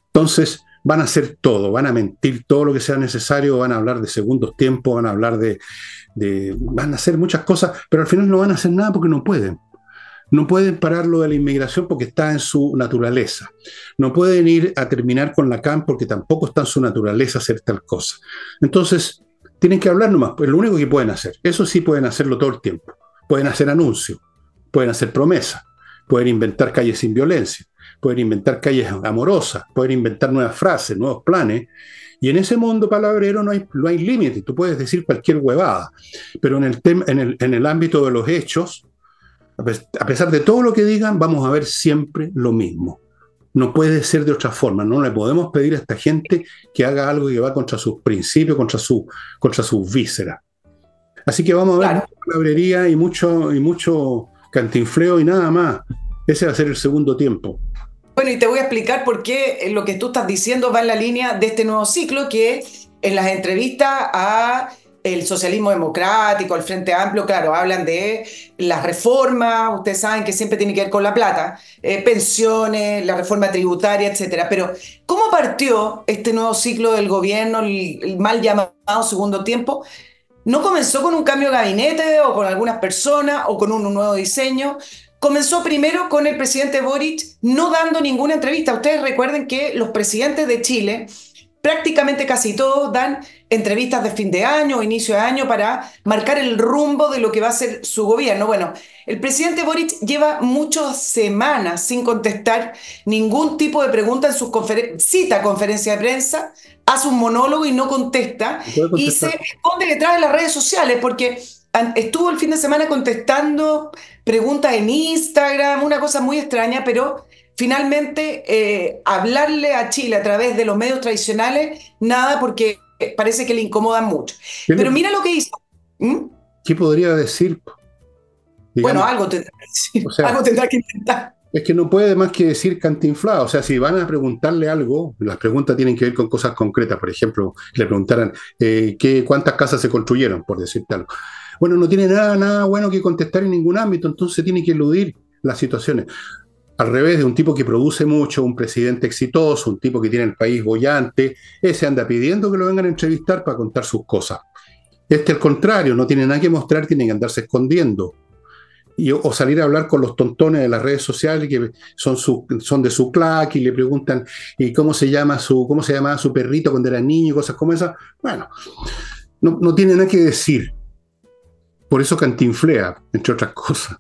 Entonces, van a hacer todo, van a mentir todo lo que sea necesario, van a hablar de segundos tiempos, van a hablar de, de, van a hacer muchas cosas, pero al final no van a hacer nada porque no pueden. No pueden parar lo de la inmigración porque está en su naturaleza. No pueden ir a terminar con la CAM porque tampoco está en su naturaleza hacer tal cosa. Entonces, tienen que hablar nomás, es lo único que pueden hacer. Eso sí pueden hacerlo todo el tiempo. Pueden hacer anuncios, pueden hacer promesas, pueden inventar calles sin violencia, pueden inventar calles amorosas, pueden inventar nuevas frases, nuevos planes. Y en ese mundo palabrero no hay, no hay límite, tú puedes decir cualquier huevada, pero en el, en, el, en el ámbito de los hechos, a pesar de todo lo que digan, vamos a ver siempre lo mismo. No puede ser de otra forma. No le podemos pedir a esta gente que haga algo que va contra sus principios, contra, su, contra sus vísceras. Así que vamos a ver mucha palabrería y mucho, y mucho cantinfleo y nada más. Ese va a ser el segundo tiempo. Bueno, y te voy a explicar por qué lo que tú estás diciendo va en la línea de este nuevo ciclo que en las entrevistas a el socialismo democrático, el Frente Amplio, claro, hablan de las reformas, ustedes saben que siempre tiene que ver con la plata, eh, pensiones, la reforma tributaria, etcétera. Pero, ¿cómo partió este nuevo ciclo del gobierno, el, mal llamado segundo tiempo? No comenzó con un cambio de gabinete o con algunas personas o con un nuevo diseño. Comenzó primero con el presidente Boric no dando ninguna entrevista. Ustedes recuerden que los presidentes de Chile prácticamente casi todos dan entrevistas de fin de año o inicio de año para marcar el rumbo de lo que va a ser su gobierno. Bueno, el presidente Boric lleva muchas semanas sin contestar ningún tipo de pregunta en sus conferencias, cita conferencia de prensa, hace un monólogo y no contesta y se esconde detrás de las redes sociales porque estuvo el fin de semana contestando preguntas en Instagram, una cosa muy extraña, pero finalmente eh, hablarle a Chile a través de los medios tradicionales, nada, porque parece que le incomodan mucho. Pero mira lo que hizo. ¿Mm? ¿Qué podría decir? bueno, algo tendrá, que decir, algo tendrá que intentar. Es que no puede más que decir cantinflado. O sea, si van a preguntarle algo, las preguntas tienen que ver con cosas concretas. Por ejemplo, le preguntaran eh, ¿qué, cuántas casas se construyeron, por decirte algo. Bueno, no tiene nada, nada bueno que contestar en ningún ámbito, entonces tiene que eludir las situaciones. Al revés de un tipo que produce mucho, un presidente exitoso, un tipo que tiene el país bollante, ese anda pidiendo que lo vengan a entrevistar para contar sus cosas. Este al contrario, no tiene nada que mostrar, tiene que andarse escondiendo. Y, o salir a hablar con los tontones de las redes sociales que son, su, de su claque y le preguntan ¿y cómo se llama su cómo se llamaba su perrito cuando era niño y cosas como esas. Bueno, no, no tiene nada que decir. Por eso cantinflea, entre otras cosas.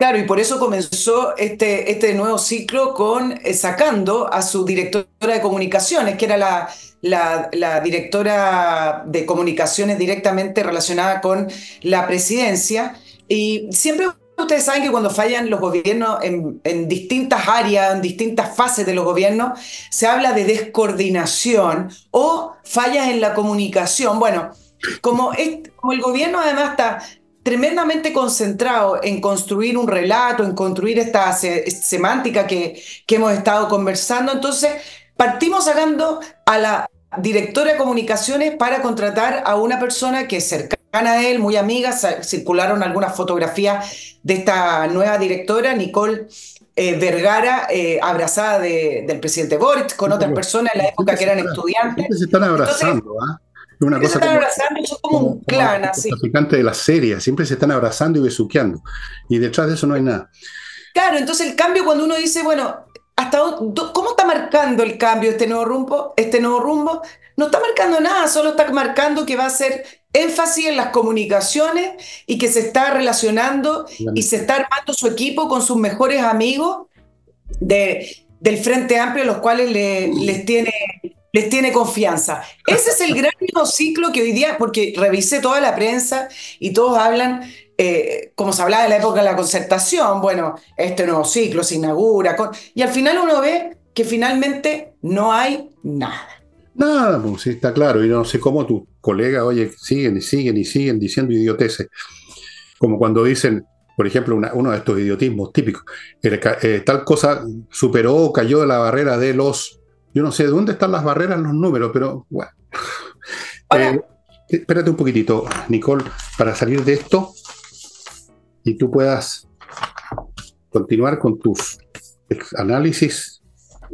Claro, y por eso comenzó este, este nuevo ciclo con eh, sacando a su directora de comunicaciones, que era la, la, directora de comunicaciones directamente relacionada con la presidencia. Y siempre ustedes saben que cuando fallan los gobiernos en, distintas áreas, en distintas fases de los gobiernos, se habla de descoordinación o fallas en la comunicación. Bueno, como el gobierno además está tremendamente concentrado en construir un relato, en construir esta semántica que, que hemos estado conversando. Entonces, partimos sacando a la directora de comunicaciones para contratar a una persona que es cercana a él, muy amiga. Circularon algunas fotografías de esta nueva directora, Nicole eh, Vergara, eh, abrazada del presidente Boric, con otras personas en la época que eran estudiantes. Se están abrazando, ¿ah? Una cosa se están abrazando, son como, un clan, así. de la serie, siempre se están abrazando y besuqueando. Y detrás de eso no hay nada. Claro, entonces el cambio cuando uno dice, bueno, hasta ¿cómo está marcando el cambio este nuevo rumbo? Este nuevo rumbo no está marcando nada, solo está marcando que va a ser énfasis en las comunicaciones y que se está relacionando y se está armando su equipo con sus mejores amigos de, del Frente Amplio, los cuales le, les tiene les tiene confianza. Ese es el gran ciclo que hoy día, porque revisé toda la prensa y todos hablan, eh, como se hablaba de la época de la concertación, bueno, este nuevo ciclo se inaugura, y al final uno ve que finalmente no hay nada. Nada, pues sí, está claro, y no sé cómo tus colegas, oye, siguen y siguen y siguen diciendo idioteces, como cuando dicen, por ejemplo, uno de estos idiotismos típicos, eh, tal cosa superó, cayó de la barrera de los yo no sé de dónde están las barreras en los números, pero bueno. Eh, espérate un poquitito, Nicole, para salir de esto y tú puedas continuar con tus análisis,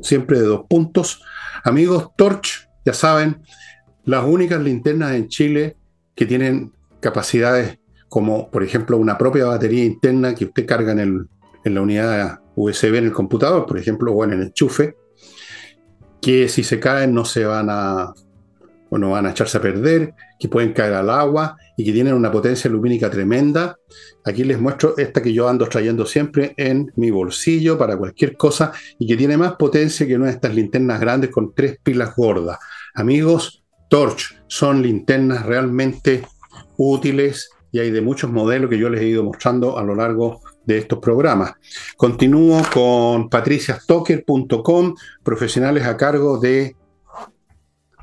siempre de dos puntos. Amigos, Torch, ya saben, las únicas linternas en Chile que tienen capacidades como, por ejemplo, una propia batería interna que usted carga en, el, en la unidad USB en el computador, por ejemplo, o en el enchufe que si se caen no se van a, bueno, van a echarse a perder, que pueden caer al agua y que tienen una potencia lumínica tremenda. Aquí les muestro esta que yo ando trayendo siempre en mi bolsillo para cualquier cosa y que tiene más potencia que una de estas linternas grandes con tres pilas gordas. Amigos, Torch son linternas realmente útiles y hay de muchos modelos que yo les he ido mostrando a lo largo de estos programas. Continúo con patriciastocker.com, profesionales a cargo de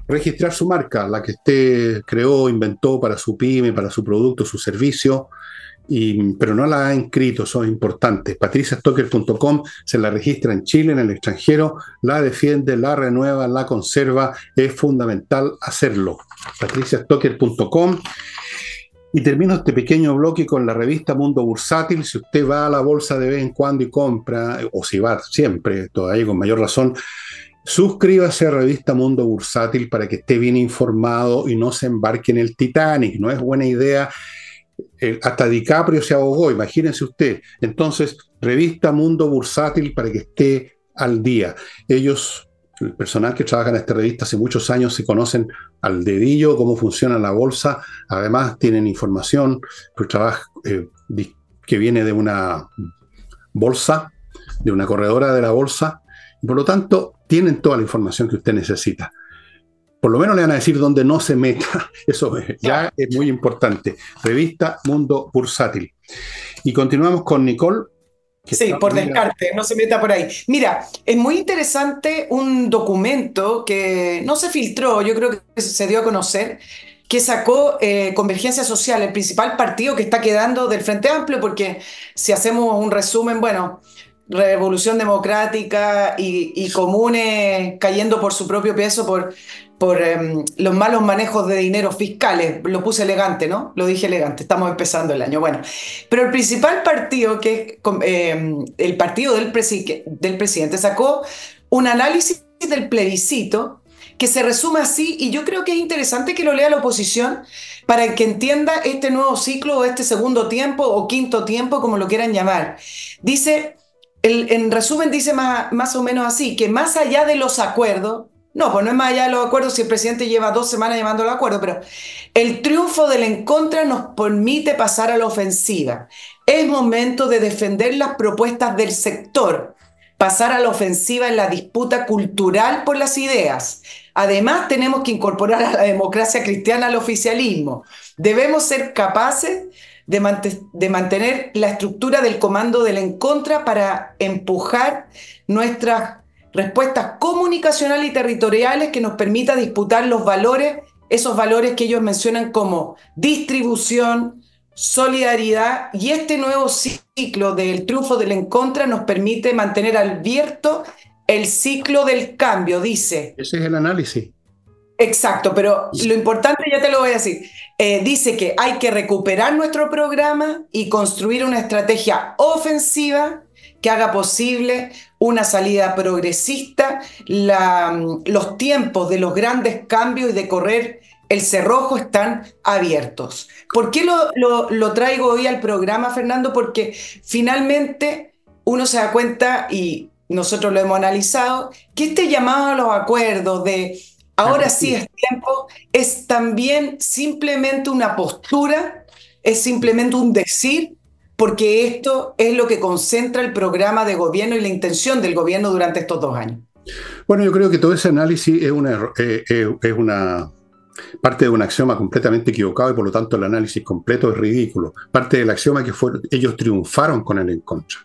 registrar su marca, la que usted creó, inventó para su pyme, para su producto, su servicio, y, pero no la ha inscrito, son importantes. patriciastocker.com se la registra en Chile, en el extranjero, la defiende, la renueva, la conserva, es fundamental hacerlo. patriciastocker.com y termino este pequeño bloque con la revista Mundo Bursátil. Si usted va a la bolsa de vez en cuando y compra, o si va siempre, todavía con mayor razón, suscríbase a revista Mundo Bursátil para que esté bien informado y no se embarque en el Titanic. No es buena idea. hasta DiCaprio se ahogó, imagínense usted. Entonces, revista Mundo Bursátil para que esté al día. Ellos el personal que trabaja en esta revista hace muchos años se conocen al dedillo cómo funciona la bolsa, además tienen información, pues trabajo eh, que viene de una bolsa, de una corredora de la bolsa, y por lo tanto tienen toda la información que usted necesita. Por lo menos le van a decir dónde no se meta, <laughs> eso ya es muy importante. Revista Mundo Bursátil. Y continuamos con Nicole Sí, por descarte, no se meta por ahí. Mira, es muy interesante un documento que no se filtró, yo creo que se dio a conocer, que sacó eh, Convergencia Social, el principal partido que está quedando del Frente Amplio, porque si hacemos un resumen, bueno, Revolución Democrática y, comunes cayendo por su propio peso por, por em, los malos manejos de dinero fiscales. Lo puse elegante, ¿no? Lo dije elegante, estamos empezando el año. Bueno, pero el principal partido, que es em, el partido del, del presidente, sacó un análisis del plebiscito que se resume así y yo creo que es interesante que lo lea la oposición para que entienda este nuevo ciclo o este segundo tiempo o quinto tiempo, como lo quieran llamar. Dice en resumen dice más, más o menos así, que más allá de los acuerdos, no, pues no es más allá de los acuerdos si el presidente lleva dos semanas llevando el acuerdo, pero el triunfo del en contra nos permite pasar a la ofensiva. Es momento de defender las propuestas del sector, pasar a la ofensiva en la disputa cultural por las ideas. Además, tenemos que incorporar a la democracia cristiana al oficialismo. Debemos ser capaces de, mantener la estructura del comando del en contra para empujar nuestras respuestas comunicacionales y territoriales que nos permita disputar los valores, esos valores que ellos mencionan como distribución, solidaridad y este nuevo ciclo del triunfo del en contra nos permite mantener abierto el ciclo del cambio, dice. Ese es el análisis. Exacto, pero lo importante ya te lo voy a decir. Eh, dice que hay que recuperar nuestro programa y construir una estrategia ofensiva que haga posible una salida progresista, los tiempos de los grandes cambios y de correr el cerrojo están abiertos. ¿Por qué lo, lo traigo hoy al programa, Fernando? Porque finalmente uno se da cuenta, y nosotros lo hemos analizado, que este llamado a los acuerdos de Ahora sí es tiempo, es también simplemente una postura, es simplemente un decir, porque esto es lo que concentra el programa de gobierno y la intención del gobierno durante estos dos años. Bueno, yo creo que todo ese análisis es una, eh, eh, es una parte de un axioma completamente equivocado y por lo tanto el análisis completo es ridículo. Parte del axioma que fue, ellos triunfaron con el en contra.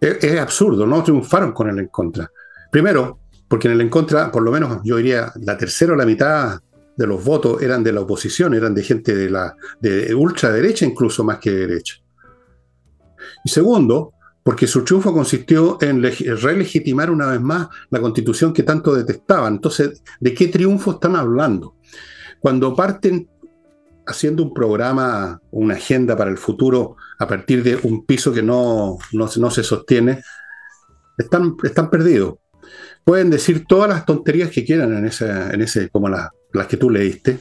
Es, es absurdo, no triunfaron con el en contra. Primero, porque en el en contra, por lo menos yo diría, la tercera o la mitad de los votos eran de la oposición, eran de gente de la de ultraderecha incluso más que de derecha. Y segundo, porque su triunfo consistió en relegitimar una vez más la constitución que tanto detestaban. Entonces, ¿de qué triunfo están hablando? Cuando parten haciendo un programa, una agenda para el futuro a partir de un piso que no, no, no se sostiene, están, están perdidos pueden decir todas las tonterías que quieran en ese, en ese como las que tú leíste.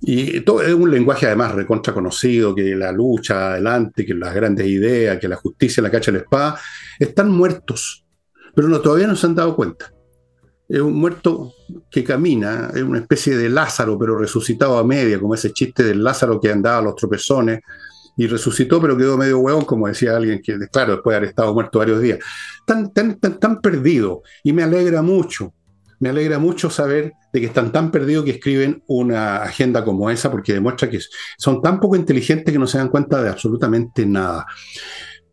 Y todo es un lenguaje además recontra conocido, que la lucha adelante, que las grandes ideas, que la justicia, la cacha de la espada, están muertos, pero no, todavía no se han dado cuenta. Es un muerto que camina, es una especie de Lázaro, pero resucitado a media, como ese chiste del Lázaro que andaba a los tropezones, y resucitó, pero quedó medio hueón, como decía alguien que, claro, después de haber estado muerto varios días. Tan, tan, tan, perdido. Y me alegra mucho, me alegra mucho saber de que están tan perdidos que escriben una agenda como esa, porque demuestra que son tan poco inteligentes que no se dan cuenta de absolutamente nada.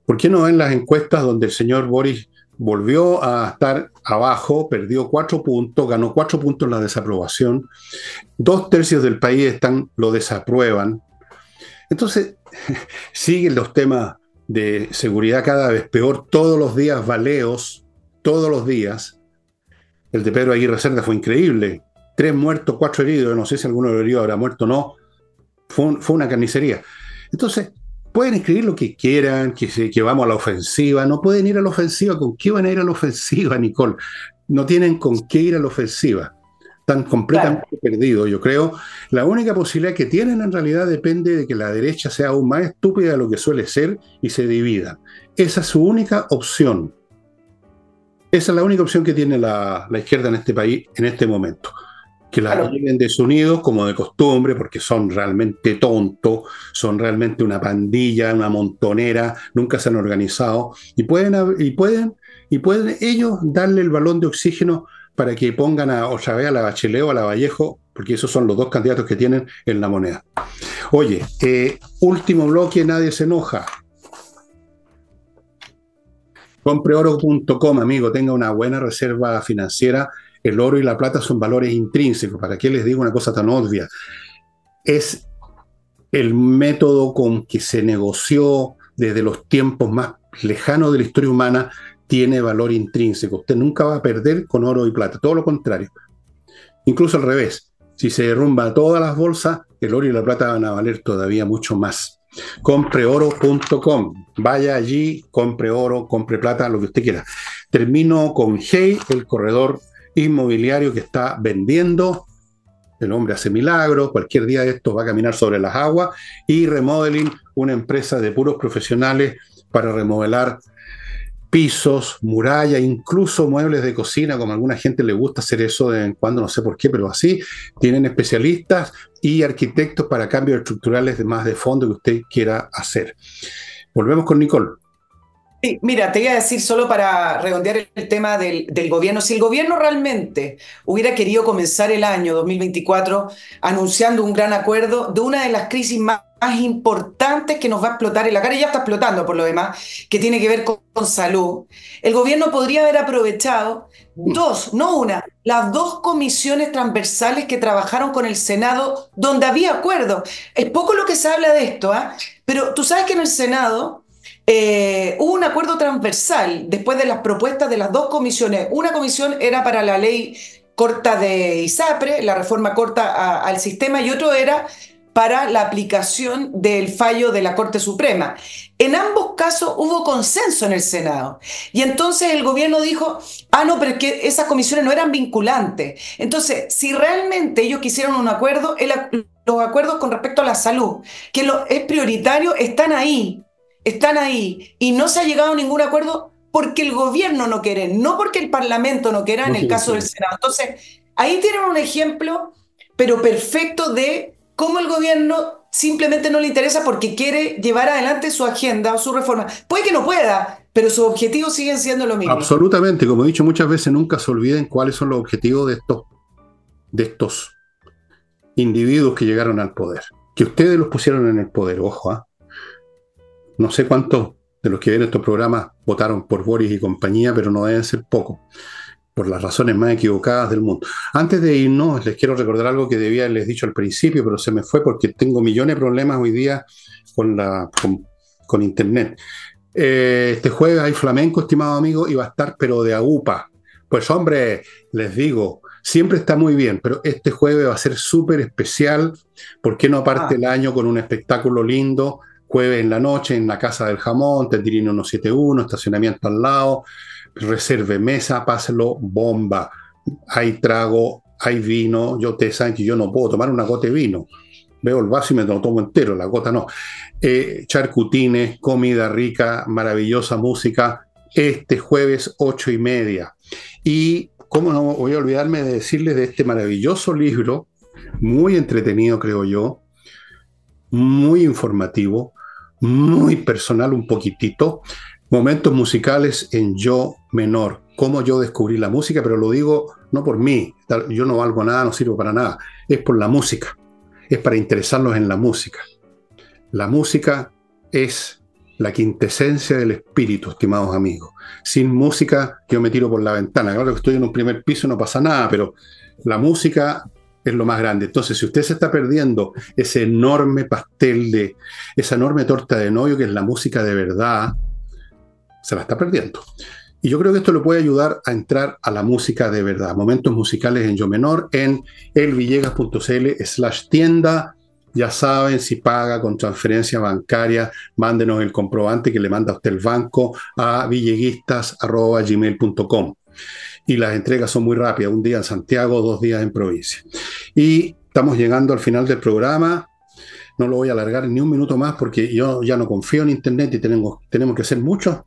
¿Por qué no ven las encuestas donde el señor Boris volvió a estar abajo, perdió cuatro puntos, ganó cuatro puntos en la desaprobación, dos tercios del país están, lo desaprueban. Entonces, <laughs> siguen los temas de seguridad cada vez peor, todos los días baleos, todos los días. El de Pedro Aguirre Cerda fue increíble. Tres muertos, cuatro heridos, no sé si alguno de los heridos habrá muerto o no. Fue, fue, una carnicería. Entonces, pueden escribir lo que quieran, que, que vamos a la ofensiva, no pueden ir a la ofensiva. ¿Con qué van a ir a la ofensiva, <laughs> Nicole? No tienen con qué ir a la ofensiva están completamente perdidos, yo creo. La única posibilidad que tienen en realidad depende de que la derecha sea aún más estúpida de lo que suele ser y se divida. Esa es su única opción. Esa es la única opción que tiene la, izquierda en este país en este momento. Que la claro. lleven desunidos como de costumbre, porque son realmente tontos, son realmente una pandilla, una montonera, nunca se han organizado y pueden, y pueden, y pueden ellos darle el balón de oxígeno para que pongan a otra vez a la Bachelet o a la Vallejo, porque esos son los dos candidatos que tienen en la moneda. Oye, eh, último bloque, nadie se enoja. Compreoro.com, amigo, tenga una buena reserva financiera. El oro y la plata son valores intrínsecos. ¿Para qué les digo una cosa tan obvia? Es el método con que se negoció desde los tiempos más lejanos de la historia humana, tiene valor intrínseco. Usted nunca va a perder con oro y plata, todo lo contrario. Incluso al revés, si se derrumba todas las bolsas, el oro y la plata van a valer todavía mucho más compreoro.com. Vaya allí, compre oro, compre plata, lo que usted quiera. Termino con Hey, el corredor inmobiliario que está vendiendo. El hombre hace milagros, cualquier día de va a caminar sobre las aguas. Y Remodeling, una empresa de puros profesionales para remodelar pisos, muralla, incluso muebles de cocina, como a alguna gente le gusta hacer eso de vez en cuando, no sé por qué, pero así. Tienen especialistas y arquitectos para cambios estructurales más de fondo que usted quiera hacer. Volvemos con Nicole. Sí, mira, te iba a decir solo para redondear el tema del, del, gobierno, si el gobierno realmente hubiera querido comenzar el año 2024 anunciando un gran acuerdo de una de las crisis más más importantes que nos va a explotar en la cara, y ya está explotando por lo demás, que tiene que ver con, salud, el gobierno podría haber aprovechado dos, no una, las dos comisiones transversales que trabajaron con el Senado donde había acuerdo. Es poco lo que se habla de esto, ¿ah? pero tú sabes que en el Senado eh, hubo un acuerdo transversal después de las propuestas de las dos comisiones. Una comisión era para la ley corta de ISAPRE, la reforma corta al sistema, y otro era para la aplicación del fallo de la Corte Suprema. En ambos casos hubo consenso en el Senado. Y entonces el gobierno dijo, ah, no, pero es que esas comisiones no eran vinculantes. Entonces, si realmente ellos quisieron un acuerdo, los acuerdos con respecto a la salud, que lo, es prioritario, están ahí, están ahí. Y no se ha llegado a ningún acuerdo porque el gobierno no quiere, no porque el Parlamento no quiera en el caso del Senado. Entonces, ahí tienen un ejemplo, pero perfecto de cómo el gobierno simplemente no le interesa porque quiere llevar adelante su agenda o su reforma. Puede que no pueda, pero sus objetivos siguen siendo lo mismo. Absolutamente, como he dicho muchas veces, nunca se olviden cuáles son los objetivos de estos, de estos individuos que llegaron al poder. Que ustedes los pusieron en el poder, ojo. ¿ah? No sé cuántos de los que ven estos programas votaron por Boris y compañía, pero no deben ser pocos por las razones más equivocadas del mundo. Antes de irnos, les quiero recordar algo que debía haberles dicho al principio, pero se me fue porque tengo millones de problemas hoy día con, la, con, Internet. Eh, este jueves hay flamenco, estimado amigo, y va a estar, pero de agupa. Pues hombre, les digo, siempre está muy bien, pero este jueves va a ser súper especial. ¿Por qué no parte ah. el año con un espectáculo lindo? Jueves en la noche en la Casa del Jamón, Tendirino 171, estacionamiento al lado reserve mesa, páselo bomba. Hay trago, hay vino. Yo te saben que yo no puedo tomar una gota de vino. Veo el vaso y me lo tomo entero, la gota no. Eh, charcutines, comida rica, maravillosa música. Este jueves, ocho y media. Y cómo no voy a olvidarme de decirles de este maravilloso libro, muy entretenido, creo yo, muy informativo, muy personal un poquitito, momentos musicales en yo menor, cómo yo descubrí la música, pero lo digo no por mí, yo no valgo nada, no sirvo para nada, es por la música, es para interesarnos en la música. La música es la quintesencia del espíritu, estimados amigos. Sin música yo me tiro por la ventana. Claro que estoy en un primer piso no pasa nada, pero la música es lo más grande. Entonces, si usted se está perdiendo ese enorme pastel de, esa enorme torta de novio que es la música de verdad, se la está perdiendo. Y yo creo que esto le puede ayudar a entrar a la música de verdad. Momentos musicales en yo menor en elvillegas.cl slash tienda. Ya saben, si paga con transferencia bancaria, mándenos el comprobante que le manda usted el banco a villeguistas.gmail.com. Y las entregas son muy rápidas, un día en Santiago, dos días en provincia. Y estamos llegando al final del programa no lo voy a alargar ni un minuto más porque yo ya no confío en Internet y tenemos, tenemos que hacer muchos